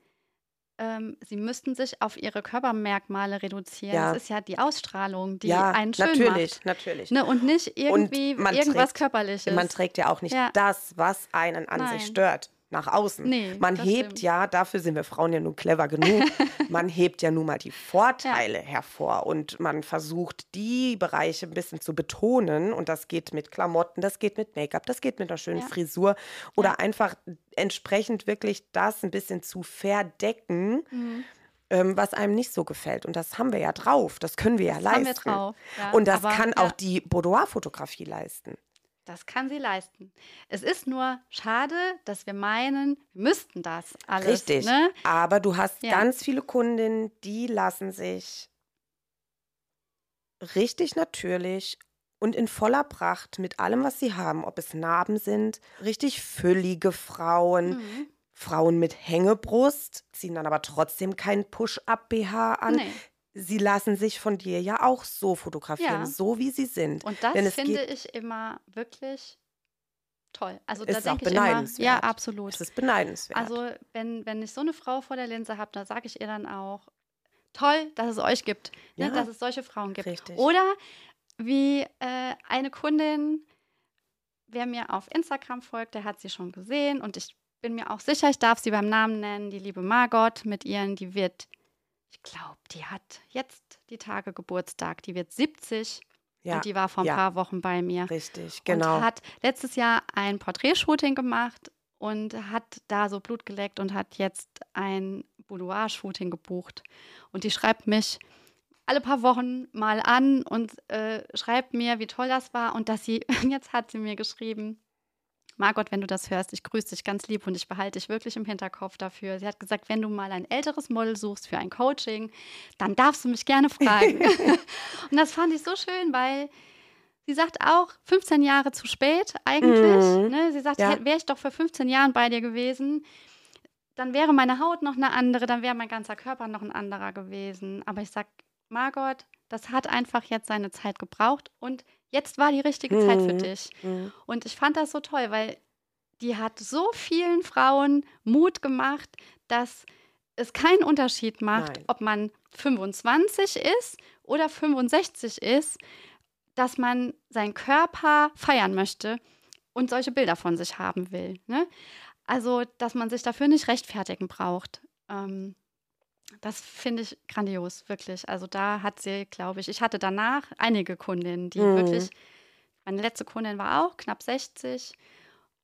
Speaker 1: ähm, sie müssten sich auf ihre Körpermerkmale reduzieren. Ja. Das ist ja die Ausstrahlung, die ja, einen schön
Speaker 2: natürlich,
Speaker 1: macht.
Speaker 2: Natürlich,
Speaker 1: ne? Und nicht irgendwie irgendwas
Speaker 2: trägt,
Speaker 1: Körperliches.
Speaker 2: Man trägt ja auch nicht das, was einen an Nein. sich stört nach außen.
Speaker 1: Nee,
Speaker 2: man hebt
Speaker 1: stimmt.
Speaker 2: ja, dafür sind wir Frauen ja nun clever genug, man hebt ja nun mal die Vorteile hervor und man versucht, die Bereiche ein bisschen zu betonen. Und das geht mit Klamotten, das geht mit Make-up, das geht mit einer schönen
Speaker 1: Ja.
Speaker 2: Frisur oder
Speaker 1: Ja.
Speaker 2: einfach entsprechend wirklich das ein bisschen zu verdecken.
Speaker 1: Mhm.
Speaker 2: Ähm, was einem nicht so gefällt. Und das haben wir ja drauf. Das können wir ja
Speaker 1: Das
Speaker 2: leisten.
Speaker 1: haben wir drauf. Ja.
Speaker 2: Und das
Speaker 1: Aber,
Speaker 2: kann
Speaker 1: ja,
Speaker 2: auch die Boudoir-Fotografie leisten.
Speaker 1: Das kann sie leisten. Es ist nur schade, dass wir meinen, wir müssten das alles.
Speaker 2: Richtig.
Speaker 1: Ne?
Speaker 2: Aber du hast
Speaker 1: Ja.
Speaker 2: ganz viele Kundinnen, die lassen sich richtig natürlich und in voller Pracht mit allem, was sie haben, ob es Narben sind, richtig füllige Frauen,
Speaker 1: Mhm.
Speaker 2: Frauen mit Hängebrust, ziehen dann aber trotzdem kein Push-Up-BH an.
Speaker 1: Nee.
Speaker 2: Sie lassen sich von dir ja auch so fotografieren,
Speaker 1: Ja.
Speaker 2: so wie sie sind.
Speaker 1: Und das finde ich immer wirklich toll. Also
Speaker 2: Ist
Speaker 1: da denke ich immer, ja, absolut.
Speaker 2: Es ist beneidenswert.
Speaker 1: Also wenn, wenn ich so eine Frau vor der Linse habe, dann sage ich ihr dann auch, toll, dass es euch gibt, ne,
Speaker 2: Ja.
Speaker 1: dass es solche Frauen gibt.
Speaker 2: Richtig.
Speaker 1: Oder wie äh, eine Kundin, wer mir auf Instagram folgt, der hat sie schon gesehen und ich bin mir auch sicher, ich darf sie beim Namen nennen, die liebe Margot mit ihren, die wird, ich glaube, die hat jetzt die Tage Geburtstag, die wird 70
Speaker 2: ja,
Speaker 1: und die war vor ein
Speaker 2: ja.
Speaker 1: paar Wochen bei mir
Speaker 2: richtig, genau.
Speaker 1: und hat letztes Jahr ein Porträtshooting gemacht und hat da so Blut geleckt und hat jetzt ein Boudoir-Shooting gebucht. Und die schreibt mich alle paar Wochen mal an und äh, schreibt mir, wie toll das war und dass sie, jetzt hat sie mir geschrieben, Margot, wenn du das hörst, ich grüße dich ganz lieb und ich behalte dich wirklich im Hinterkopf dafür. Sie hat gesagt, wenn du mal ein älteres Model suchst für ein Coaching, dann darfst du mich gerne fragen. und das fand ich so schön, weil sie sagt auch, 15 Jahre zu spät eigentlich.
Speaker 2: Mhm.
Speaker 1: Ne? Sie sagt,
Speaker 2: Ja.
Speaker 1: wäre ich doch vor 15 Jahren bei dir gewesen, dann wäre meine Haut noch eine andere, dann wäre mein ganzer Körper noch ein anderer gewesen. Aber ich sag, Margot, das hat einfach jetzt seine Zeit gebraucht und jetzt war die richtige Zeit für
Speaker 2: Mhm.
Speaker 1: dich.
Speaker 2: Mhm.
Speaker 1: Und ich fand das so toll, weil die hat so vielen Frauen Mut gemacht, dass es keinen Unterschied macht,
Speaker 2: Nein.
Speaker 1: ob man 25 ist oder 65 ist, dass man seinen Körper feiern möchte und solche Bilder von sich haben will. Ne? Also, dass man sich dafür nicht rechtfertigen braucht. Ähm, das finde ich grandios, wirklich. Also da hat sie, glaube ich, ich hatte danach einige Kundinnen, die
Speaker 2: Mhm.
Speaker 1: wirklich, meine letzte Kundin war auch knapp 60.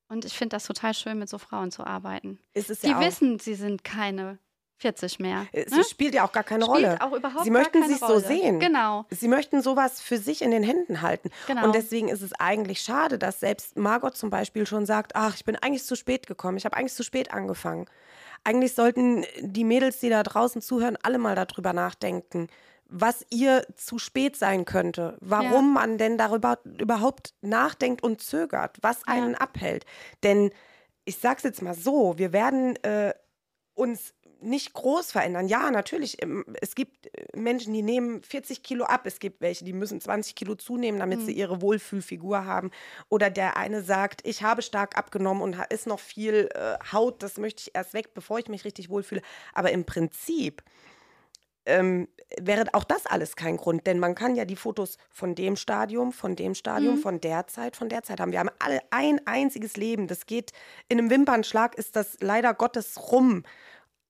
Speaker 1: Und ich finde das total schön, mit so Frauen zu arbeiten.
Speaker 2: Ist es
Speaker 1: Die
Speaker 2: ja auch.
Speaker 1: wissen, sie sind keine 40 mehr.
Speaker 2: Es
Speaker 1: ne?
Speaker 2: spielt ja auch gar keine
Speaker 1: Spielt
Speaker 2: Rolle.
Speaker 1: auch überhaupt
Speaker 2: Sie möchten sich so
Speaker 1: Rolle.
Speaker 2: sehen.
Speaker 1: Genau,
Speaker 2: Sie möchten sowas für sich in den Händen halten.
Speaker 1: genau.
Speaker 2: Und deswegen ist es eigentlich schade, dass selbst Margot zum Beispiel schon sagt, ach, ich bin eigentlich zu spät gekommen, ich habe eigentlich zu spät angefangen. Eigentlich sollten die Mädels, die da draußen zuhören, alle mal darüber nachdenken, was ihr zu spät sein könnte, warum man denn darüber überhaupt nachdenkt und zögert, was
Speaker 1: Ja.
Speaker 2: einen abhält. Denn ich sag's jetzt mal so, wir werden äh, uns nicht groß verändern. Ja, natürlich, ähm, es gibt äh, Menschen, die nehmen 40 Kilo ab. Es gibt welche, die müssen 20 Kilo zunehmen, damit sie
Speaker 1: Mhm.
Speaker 2: ihre Wohlfühlfigur haben. Oder der eine sagt, ich habe stark abgenommen und ist noch viel äh, Haut, das möchte ich erst weg, bevor ich mich richtig wohlfühle. Aber im Prinzip ähm, wäre auch das alles kein Grund, denn man kann ja die Fotos von dem Stadium, von dem Stadium,
Speaker 1: Mhm.
Speaker 2: von der Zeit, von der Zeit haben. Wir haben alle ein einziges Leben. Das geht in einem Wimpernschlag, ist das leider Gottes rum.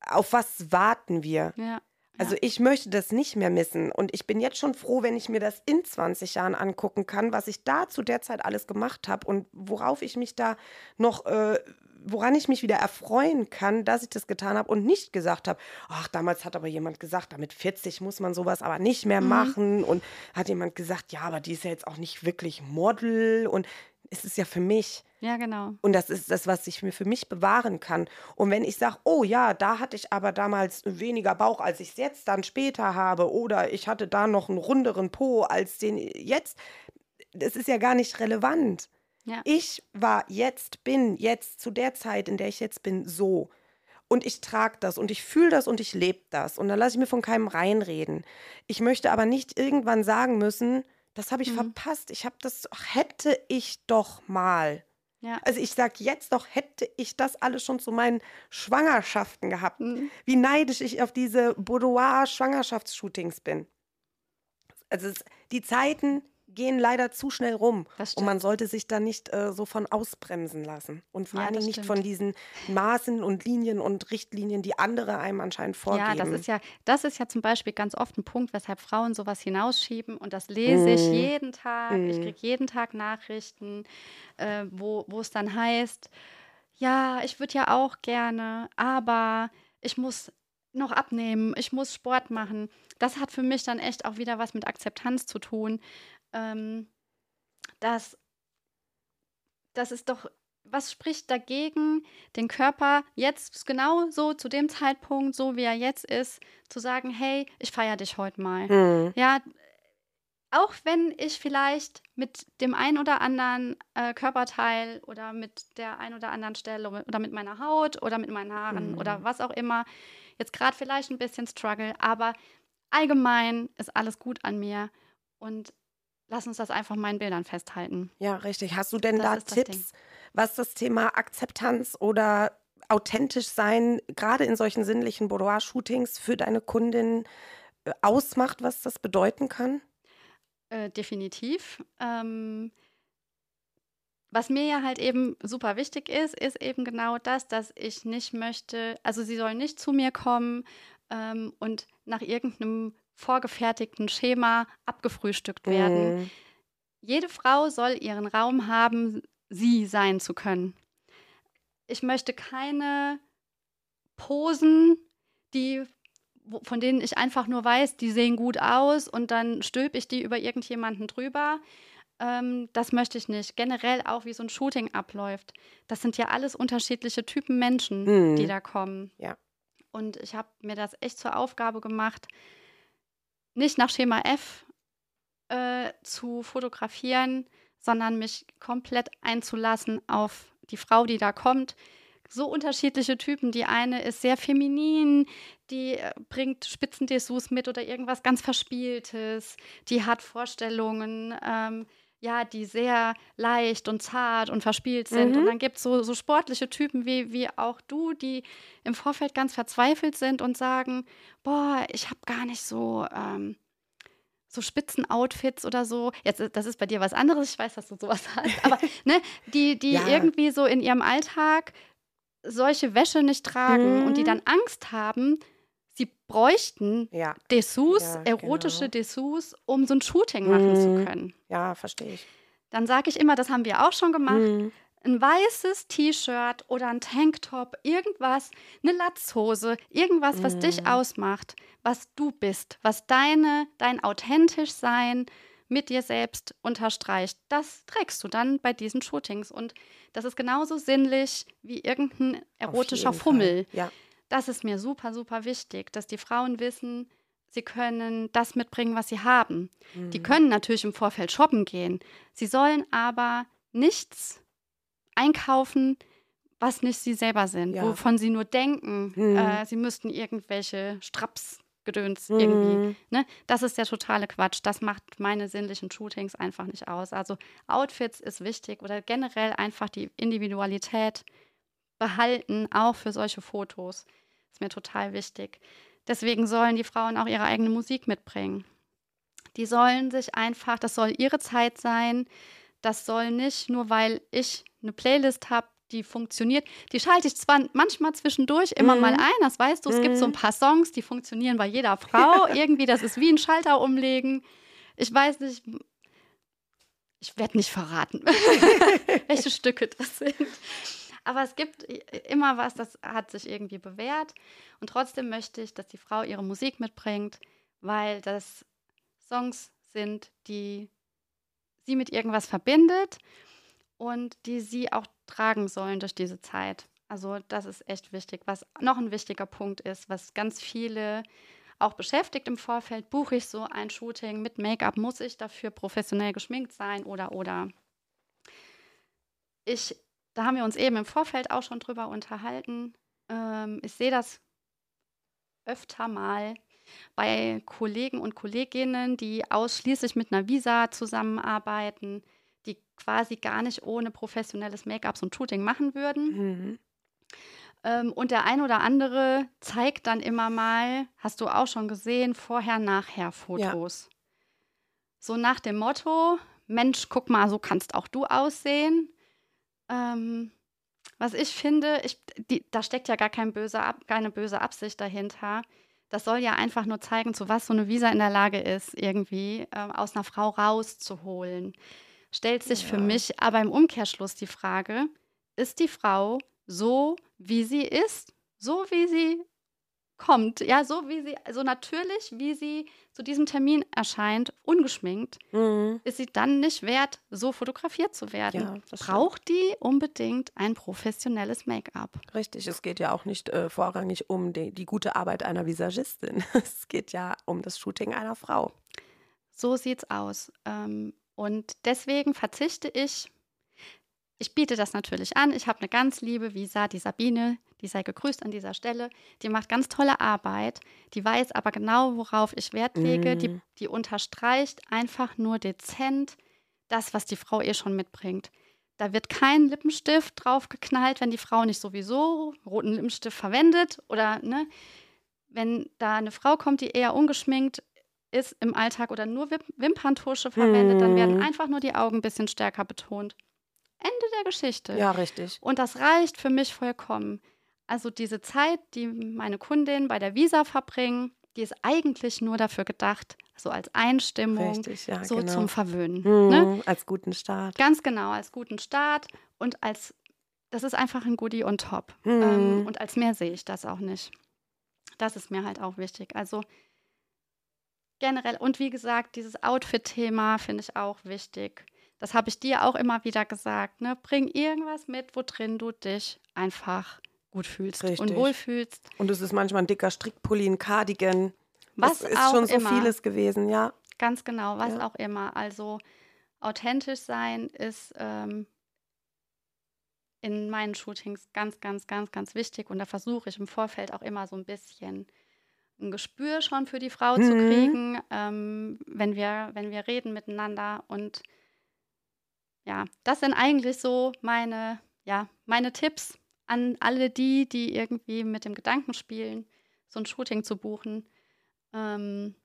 Speaker 2: Auf was warten wir?
Speaker 1: ja.
Speaker 2: Also ich möchte das nicht mehr missen. Und ich bin jetzt schon froh, wenn ich mir das in 20 Jahren angucken kann, was ich da zu der Zeit alles gemacht habe und worauf ich mich da noch, äh, woran ich mich wieder erfreuen kann, dass ich das getan habe und nicht gesagt habe, ach, damals hat aber jemand gesagt, damit 40 muss man sowas aber nicht mehr
Speaker 1: Mhm.
Speaker 2: machen. Und hat jemand gesagt, ja, aber die ist ja jetzt auch nicht wirklich Model. Und es ist ja für mich.
Speaker 1: ja, genau.
Speaker 2: Und das ist das, was ich mir für mich bewahren kann. Und wenn ich sage, oh ja, da hatte ich aber damals weniger Bauch, als ich es jetzt dann später habe, oder ich hatte da noch einen runderen Po als den jetzt, das ist ja gar nicht relevant.
Speaker 1: Ja.
Speaker 2: Ich war jetzt, bin jetzt zu der Zeit, in der ich jetzt bin, so. Und ich trage das und ich fühle das und ich lebe das. Und dann lasse ich mir von keinem reinreden. Ich möchte aber nicht irgendwann sagen müssen, das habe ich
Speaker 1: Mhm.
Speaker 2: verpasst. Ich habe das, ach, hätte ich doch mal.
Speaker 1: Ja.
Speaker 2: Also ich sage jetzt doch, hätte ich das alles schon zu meinen Schwangerschaften gehabt.
Speaker 1: Mhm.
Speaker 2: Wie neidisch ich auf diese Boudoir-Schwangerschaftsshootings bin. Also es, die Zeiten gehen leider zu schnell rum. Und man sollte sich da nicht äh, so von ausbremsen lassen. Und vor
Speaker 1: Ja,
Speaker 2: allen Dingen nicht von diesen Maßen und Linien und Richtlinien, die andere einem anscheinend vorgeben.
Speaker 1: Ja, das ist ja, das ist ja zum Beispiel ganz oft ein Punkt, weshalb Frauen sowas hinausschieben. Und das lese ich
Speaker 2: Mm.
Speaker 1: jeden Tag. Ich
Speaker 2: Mm.
Speaker 1: kriege jeden Tag Nachrichten, äh, wo es dann heißt, ja, ich würde ja auch gerne, aber ich muss noch abnehmen, ich muss Sport machen. Das hat für mich dann echt auch wieder was mit Akzeptanz zu tun. Ähm, dass das ist doch, was spricht dagegen, den Körper jetzt genau so zu dem Zeitpunkt, so wie er jetzt ist, zu sagen, hey, ich feiere dich heute mal.
Speaker 2: Hm.
Speaker 1: Ja, auch wenn ich vielleicht mit dem ein oder anderen äh, Körperteil oder mit der ein oder anderen Stelle oder mit meiner Haut oder mit meinen Haaren
Speaker 2: Mhm.
Speaker 1: oder was auch immer jetzt gerade vielleicht ein bisschen struggle, aber allgemein ist alles gut an mir und lass uns das einfach mal in Bildern festhalten.
Speaker 2: Ja, richtig. Hast du denn
Speaker 1: Das
Speaker 2: da
Speaker 1: ist das
Speaker 2: Tipps, was das Thema Akzeptanz oder authentisch sein, gerade in solchen sinnlichen Boudoir-Shootings für deine Kundin äh, ausmacht, was das bedeuten kann?
Speaker 1: Äh, definitiv. Ähm, was mir ja halt eben super wichtig ist, ist eben genau das, dass ich nicht möchte, also sie soll nicht zu mir kommen ähm, und nach irgendeinem vorgefertigten Schema abgefrühstückt werden.
Speaker 2: Hm.
Speaker 1: Jede Frau soll ihren Raum haben, sie sein zu können. Ich möchte keine Posen, die von denen ich einfach nur weiß, die sehen gut aus und dann stülpe ich die über irgendjemanden drüber. Ähm, das möchte ich nicht. Generell auch, wie so ein Shooting abläuft. Das sind ja alles unterschiedliche Typen Menschen,
Speaker 2: Mhm.
Speaker 1: die da kommen.
Speaker 2: Ja.
Speaker 1: Und ich habe mir das echt zur Aufgabe gemacht, nicht nach Schema F äh, zu fotografieren, sondern mich komplett einzulassen auf die Frau, die da kommt. So unterschiedliche Typen. Die eine ist sehr feminin, die äh, bringt Spitzendessous mit oder irgendwas ganz Verspieltes. Die hat Vorstellungen, ähm, ja, die sehr leicht und zart und verspielt sind.
Speaker 2: Mhm.
Speaker 1: Und dann gibt es so, so sportliche Typen wie, wie auch du, die im Vorfeld ganz verzweifelt sind und sagen, boah, ich habe gar nicht so, ähm, so Spitzen-Outfits oder so. Jetzt, äh, das ist bei dir was anderes, ich weiß, dass du sowas hast, aber ne, die, die
Speaker 2: Ja.
Speaker 1: irgendwie so in ihrem Alltag solche Wäsche nicht tragen und die
Speaker 2: Mhm.
Speaker 1: dann Angst haben, bräuchten
Speaker 2: Ja,
Speaker 1: Dessous,
Speaker 2: Ja,
Speaker 1: erotische
Speaker 2: genau.
Speaker 1: Dessous, um so ein Shooting machen zu
Speaker 2: Mhm.
Speaker 1: können.
Speaker 2: ja, verstehe ich.
Speaker 1: Dann sage ich immer, das haben wir auch schon gemacht,
Speaker 2: Hm.
Speaker 1: ein weißes T-Shirt oder ein Tanktop, irgendwas, eine Latzhose, irgendwas, was dich
Speaker 2: Mhm.
Speaker 1: ausmacht, was du bist, was deine, dein authentisch Sein mit dir selbst unterstreicht. Das trägst du dann bei diesen Shootings und das ist genauso sinnlich wie irgendein erotischer. Fummel.
Speaker 2: Ja.
Speaker 1: Das ist mir super, super wichtig, dass die Frauen wissen, sie können das mitbringen, was sie haben. Die
Speaker 2: Mhm.
Speaker 1: können natürlich im Vorfeld shoppen gehen. Sie sollen aber nichts einkaufen, was nicht sie selber sind,
Speaker 2: Ja.
Speaker 1: wovon sie nur denken,
Speaker 2: Mhm.
Speaker 1: äh, sie müssten irgendwelche Strapsgedöns irgendwie.
Speaker 2: Hm.
Speaker 1: Ne? Das ist der totale Quatsch. Das macht meine sinnlichen Shootings einfach nicht aus. Also Outfits ist wichtig oder generell einfach die Individualität behalten, auch für solche Fotos. Ist mir total wichtig. Deswegen sollen die Frauen auch ihre eigene Musik mitbringen. Die sollen sich einfach, das soll ihre Zeit sein. Das soll nicht nur, weil ich eine Playlist habe, die funktioniert. Die schalte ich zwar manchmal zwischendurch immer
Speaker 2: Mhm.
Speaker 1: mal ein, das weißt du. Es gibt so ein
Speaker 2: Mhm.
Speaker 1: paar Songs, die funktionieren bei jeder Frau. Irgendwie, das ist wie ein Schalter umlegen. Ich weiß nicht, ich werde nicht verraten, welche Stücke das sind. Aber es gibt immer was, das hat sich irgendwie bewährt. Und trotzdem möchte ich, dass die Frau ihre Musik mitbringt, weil das Songs sind, die sie mit irgendwas verbindet und die sie auch tragen sollen durch diese Zeit. Also das ist echt wichtig. Was noch ein wichtiger Punkt ist, was ganz viele auch beschäftigt im Vorfeld, buche ich so ein Shooting mit Make-up, muss ich dafür professionell geschminkt sein oder oder. Ich, da haben wir uns eben im Vorfeld auch schon drüber unterhalten. Ähm, ich sehe das öfter mal bei Kollegen und Kolleginnen, die ausschließlich mit einer Visa zusammenarbeiten, die quasi gar nicht ohne professionelles Make-up so ein Shooting machen würden.
Speaker 2: Mhm.
Speaker 1: Ähm, und der ein oder andere zeigt dann immer mal, hast du auch schon gesehen, vorher-nachher-Fotos. so nach dem Motto, Mensch, guck mal, so kannst auch du aussehen. Ähm, was ich finde, ich, die, da steckt ja gar kein böse, keine böse Absicht dahinter. Das soll ja einfach nur zeigen, zu was so eine Visa in der Lage ist, irgendwie äh, aus einer Frau rauszuholen. Stellt sich ja. für mich aber im Umkehrschluss die Frage, ist die Frau so, wie sie ist, so wie sie kommt, ja, so wie sie, so natürlich, wie sie zu diesem Termin erscheint, ungeschminkt, mhm. ist sie dann nicht wert, so fotografiert zu werden. Ja, Braucht stimmt. die unbedingt ein professionelles Make-up?
Speaker 2: Richtig, es geht ja auch nicht äh, vorrangig um die, die gute Arbeit einer Visagistin. es geht ja um das Shooting einer Frau.
Speaker 1: So sieht's aus. Ähm, und deswegen verzichte ich ich biete das natürlich an. Ich habe eine ganz liebe Visa, die Sabine, die sei gegrüßt an dieser Stelle. Die macht ganz tolle Arbeit. Die weiß aber genau, worauf ich Wert lege. Mm. Die, mhm. die unterstreicht einfach nur dezent das, was die Frau eh schon mitbringt. Da wird kein Lippenstift drauf geknallt, wenn die Frau nicht sowieso roten Lippenstift verwendet oder ne, wenn da eine Frau kommt, die eher ungeschminkt ist im Alltag oder nur Wimperntusche verwendet, mm. dann werden mhm. einfach nur die Augen ein bisschen stärker betont. Ende der Geschichte.
Speaker 2: Ja, richtig.
Speaker 1: Und das reicht für mich vollkommen. Also diese Zeit, die meine Kundin bei der Visa verbringen, die ist eigentlich nur dafür gedacht, so als Einstimmung, Richtig, ja, so genau. zum Verwöhnen.
Speaker 2: Mhm, ne? Als guten Start.
Speaker 1: Ganz genau, als guten Start und als, das ist einfach ein Goodie on top. Mhm. Ähm, und als mehr sehe ich das auch nicht. Das ist mir halt auch wichtig. Also generell, und wie gesagt, dieses Outfit-Thema finde ich auch wichtig. Das habe ich dir auch immer wieder gesagt. Ne? Bring irgendwas mit, wo drin du dich einfach gut fühlst Richtig. und wohlfühlst.
Speaker 2: Und es ist manchmal ein dicker Strickpulli, ein Cardigan. Was das ist auch schon so immer. vieles gewesen, ja.
Speaker 1: Ganz genau, was ja. auch immer. Also authentisch sein ist ähm, in meinen Shootings ganz, ganz, ganz, ganz wichtig. Und da versuche ich im Vorfeld auch immer so ein bisschen ein Gespür schon für die Frau mhm. zu kriegen, ähm, wenn, wir, wenn wir reden miteinander. Und ja, das sind eigentlich so meine, ja, meine Tipps an alle die, die irgendwie mit dem Gedanken spielen, so ein Shooting zu buchen. Ähm,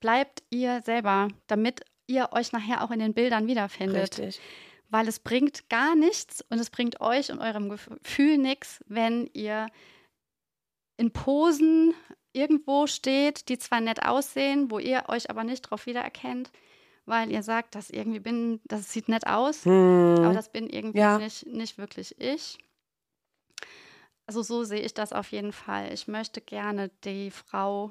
Speaker 1: bleibt ihr selber, damit ihr euch nachher auch in den Bildern wiederfindet. Richtig. Weil es bringt gar nichts und es bringt euch und eurem Gefühl nichts, wenn ihr in Posen irgendwo steht, die zwar nett aussehen, wo ihr euch aber nicht drauf wiedererkennt, weil ihr sagt, das irgendwie bin, das sieht nett aus, hm. aber das bin irgendwie ja. nicht, nicht wirklich ich. Also so sehe ich das auf jeden Fall. Ich möchte gerne die Frau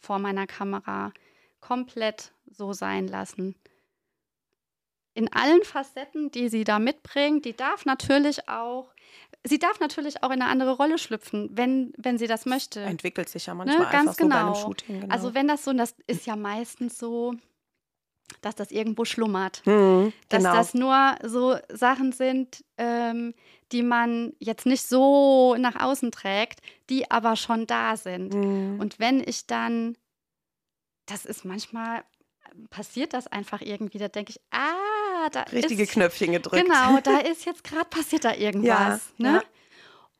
Speaker 1: vor meiner Kamera komplett so sein lassen. In allen Facetten, die sie da mitbringt, die darf natürlich auch, sie darf natürlich auch in eine andere Rolle schlüpfen, wenn, wenn sie das möchte.
Speaker 2: Entwickelt sich ja ne, manchmal ne? Ganz genau. so bei einem
Speaker 1: genau.
Speaker 2: Shooting.
Speaker 1: Genau. Also wenn das so, das ist ja meistens so, dass das irgendwo schlummert. Mhm, dass genau. das nur so Sachen sind, ähm, die man jetzt nicht so nach außen trägt, die aber schon da sind. Mhm. Und wenn ich dann, das ist manchmal, passiert das einfach irgendwie, da denke ich, ah, da
Speaker 2: Richtige
Speaker 1: ist,
Speaker 2: Knöpfchen gedrückt.
Speaker 1: Genau, da ist jetzt gerade passiert da irgendwas. Ja, ne? Ja.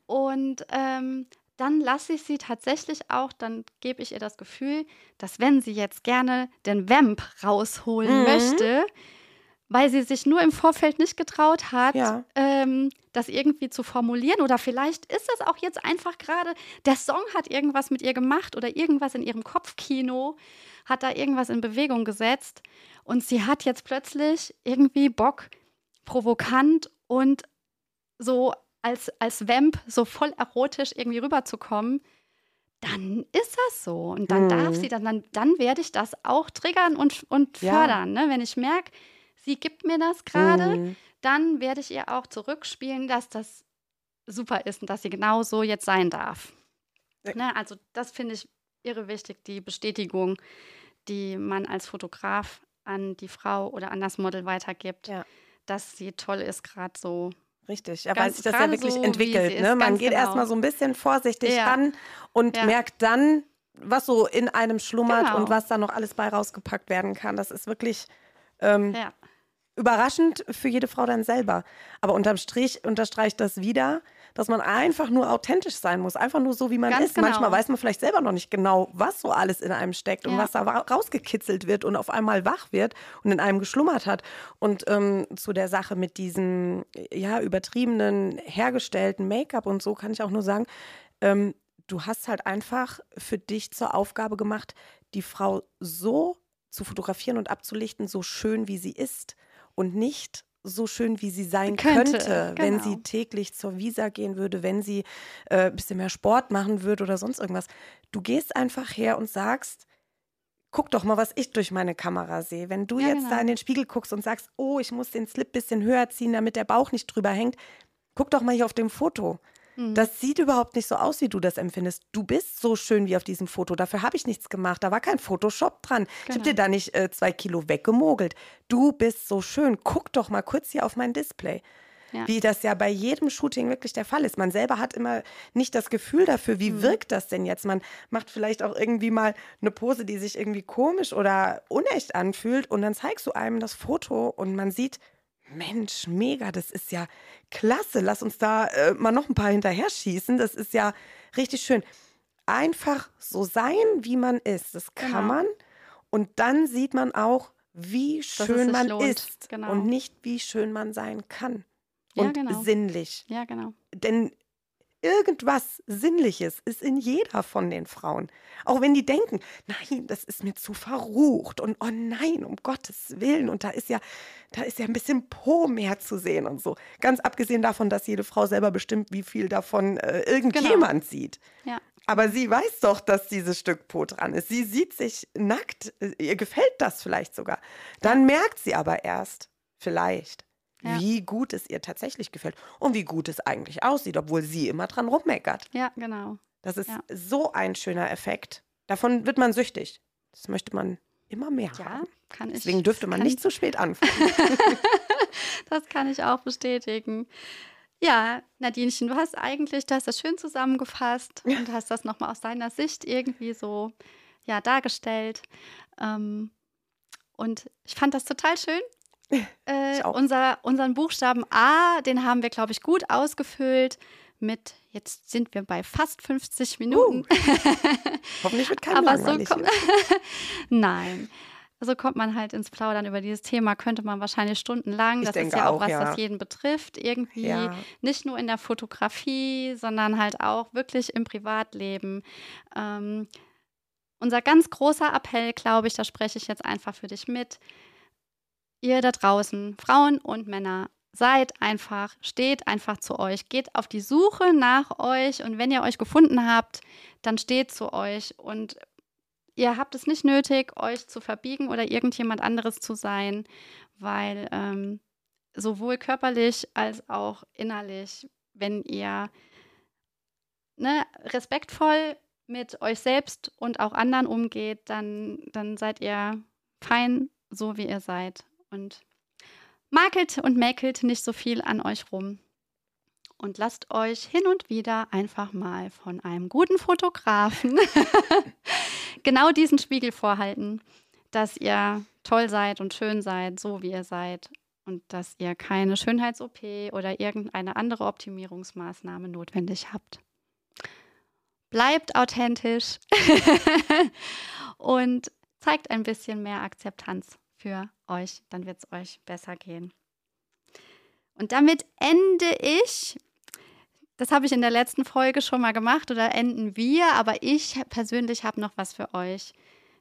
Speaker 1: Und ähm, dann lasse ich sie tatsächlich auch, dann gebe ich ihr das Gefühl, dass wenn sie jetzt gerne den Vamp rausholen mhm. möchte, weil sie sich nur im Vorfeld nicht getraut hat, ja. ähm, das irgendwie zu formulieren. Oder vielleicht ist das auch jetzt einfach gerade, der Song hat irgendwas mit ihr gemacht oder irgendwas in ihrem Kopfkino hat da irgendwas in Bewegung gesetzt. Und sie hat jetzt plötzlich irgendwie Bock, provokant und so als, als Vamp so voll erotisch irgendwie rüberzukommen, dann ist das so. Und dann mhm. darf sie, dann, dann, dann werde ich das auch triggern und, und fördern. Ja. Ne? Wenn ich merke, sie gibt mir das gerade, mhm. dann werde ich ihr auch zurückspielen, dass das super ist und dass sie genau so jetzt sein darf. Ja. Ne? Also das finde ich irre wichtig, die Bestätigung, die man als Fotograf an die Frau oder an das Model weitergibt, ja. dass sie toll ist, gerade so
Speaker 2: Richtig, ja, weil sich das ja wirklich so, entwickelt. Ne? Man geht genau. erstmal so ein bisschen vorsichtig ja. ran und ja. merkt dann, was so in einem schlummert genau. und was da noch alles bei rausgepackt werden kann. Das ist wirklich ähm, überraschend für jede Frau dann selber. Aber unterm Strich unterstreicht das wieder, dass man einfach nur authentisch sein muss, einfach nur so, wie man
Speaker 1: Ganz
Speaker 2: ist.
Speaker 1: genau.
Speaker 2: Manchmal weiß man vielleicht selber noch nicht genau, was so alles in einem steckt und
Speaker 1: Ja.
Speaker 2: was da rausgekitzelt wird und auf einmal wach wird und in einem geschlummert hat. Und ähm, zu der Sache mit diesem ja übertriebenen hergestellten Make-up und so kann ich auch nur sagen, ähm, du hast halt einfach für dich zur Aufgabe gemacht, die Frau so zu fotografieren und abzulichten, so schön wie sie ist und nicht so schön wie sie sein
Speaker 1: Könnte,
Speaker 2: könnte, wenn
Speaker 1: genau.
Speaker 2: sie täglich zur Visa gehen würde, wenn sie äh, ein bisschen mehr Sport machen würde oder sonst irgendwas. Du gehst einfach her und sagst, guck doch mal, was ich durch meine Kamera sehe. Wenn du
Speaker 1: Ja,
Speaker 2: jetzt
Speaker 1: genau.
Speaker 2: da in den Spiegel guckst und sagst, oh, ich muss den Slip ein bisschen höher ziehen, damit der Bauch nicht drüber hängt, guck doch mal hier auf dem Foto.
Speaker 1: Mhm.
Speaker 2: Das sieht überhaupt nicht so aus, wie du das empfindest. Du bist so schön wie auf diesem Foto. Dafür habe ich nichts gemacht. Da war kein Photoshop dran. Ich habe
Speaker 1: Genau.
Speaker 2: dir da nicht äh, zwei Kilo weggemogelt. Du bist so schön. Guck doch mal kurz hier auf mein Display.
Speaker 1: Ja.
Speaker 2: Wie das ja bei jedem Shooting wirklich der Fall ist. Man selber hat immer nicht das Gefühl dafür,
Speaker 1: Mhm.
Speaker 2: wie wirkt das denn jetzt. Man macht vielleicht auch irgendwie mal eine Pose, die sich irgendwie komisch oder unecht anfühlt. Und dann zeigst du einem das Foto und man sieht, Mensch, mega, das ist ja klasse. Lass uns da äh, mal noch ein paar hinterher schießen. Das ist ja richtig schön. Einfach so sein, wie man ist. Das kann
Speaker 1: Genau.
Speaker 2: man. Und dann sieht man auch, wie schön man
Speaker 1: lohnt.
Speaker 2: ist
Speaker 1: Genau.
Speaker 2: und nicht, wie schön man sein kann.
Speaker 1: Ja,
Speaker 2: Und
Speaker 1: genau.
Speaker 2: sinnlich.
Speaker 1: Ja, genau.
Speaker 2: Denn irgendwas Sinnliches ist in jeder von den Frauen. Auch wenn die denken, nein, das ist mir zu verrucht und oh nein, um Gottes Willen. Und da ist ja, da ist ja ein bisschen Po mehr zu sehen und so. Ganz abgesehen davon, dass jede Frau selber bestimmt, wie viel davon äh, irgendjemand sieht.
Speaker 1: Ja.
Speaker 2: Aber sie weiß doch, dass dieses Stück Po dran ist. Sie sieht sich nackt. Äh, Ihr gefällt das vielleicht sogar. Dann merkt sie aber erst, vielleicht,
Speaker 1: Ja.
Speaker 2: wie gut es ihr tatsächlich gefällt und wie gut es eigentlich aussieht, obwohl sie immer dran rummeckert.
Speaker 1: Ja, genau.
Speaker 2: Das ist
Speaker 1: Ja.
Speaker 2: so ein schöner Effekt. Davon wird man süchtig. Das möchte man immer mehr
Speaker 1: Ja,
Speaker 2: haben.
Speaker 1: kann ich.
Speaker 2: Deswegen dürfte man nicht zu spät anfangen.
Speaker 1: Das kann ich auch bestätigen. Ja, Nadinchen, du hast eigentlich, du hast das schön zusammengefasst und hast das nochmal aus deiner Sicht irgendwie so ja, dargestellt. Ähm, und ich fand das total schön. Äh, unser, unseren Buchstaben A, den haben wir, glaube ich, gut ausgefüllt mit, jetzt sind wir bei fast 50 Minuten.
Speaker 2: Hoffentlich wird kein
Speaker 1: Aber so kommt, Nein. So kommt man halt ins Plaudern über dieses Thema, könnte man wahrscheinlich stundenlang.
Speaker 2: Ich
Speaker 1: Das ist ja auch
Speaker 2: auch,
Speaker 1: was,
Speaker 2: ja.
Speaker 1: das jeden betrifft, irgendwie.
Speaker 2: Ja.
Speaker 1: Nicht nur in der Fotografie, sondern halt auch wirklich im Privatleben. Ähm, unser ganz großer Appell, glaube ich, da spreche ich jetzt einfach für dich mit. Ihr da draußen, Frauen und Männer, seid einfach, steht einfach zu euch, geht auf die Suche nach euch und wenn ihr euch gefunden habt, dann steht zu euch und ihr habt es nicht nötig, euch zu verbiegen oder irgendjemand anderes zu sein, weil ähm, sowohl körperlich als auch innerlich, wenn ihr ne, respektvoll mit euch selbst und auch anderen umgeht, dann, dann seid ihr fein, so wie ihr seid. Und makelt und mäkelt nicht so viel an euch rum. Und lasst euch hin und wieder einfach mal von einem guten Fotografen genau diesen Spiegel vorhalten, dass ihr toll seid und schön seid, so wie ihr seid. Und dass ihr keine Schönheits-OP oder irgendeine andere Optimierungsmaßnahme notwendig habt. Bleibt authentisch und zeigt ein bisschen mehr Akzeptanz für euch, dann wird es euch besser gehen. Und damit ende ich. Das habe ich in der letzten Folge schon mal gemacht oder enden wir, aber ich persönlich habe noch was für euch.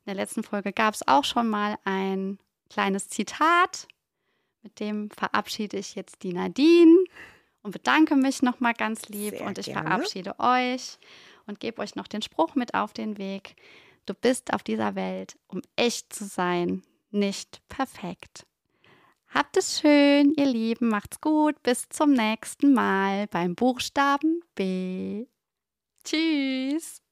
Speaker 1: In der letzten Folge gab es auch schon mal ein kleines Zitat. Mit dem verabschiede ich jetzt die Nadine und bedanke mich nochmal ganz lieb.
Speaker 2: Sehr
Speaker 1: und ich
Speaker 2: gerne.
Speaker 1: verabschiede euch und gebe euch noch den Spruch mit auf den Weg. Du bist auf dieser Welt, um echt zu sein, nicht perfekt. Habt es schön, ihr Lieben, macht's gut, bis zum nächsten Mal beim Buchstaben B. Tschüss.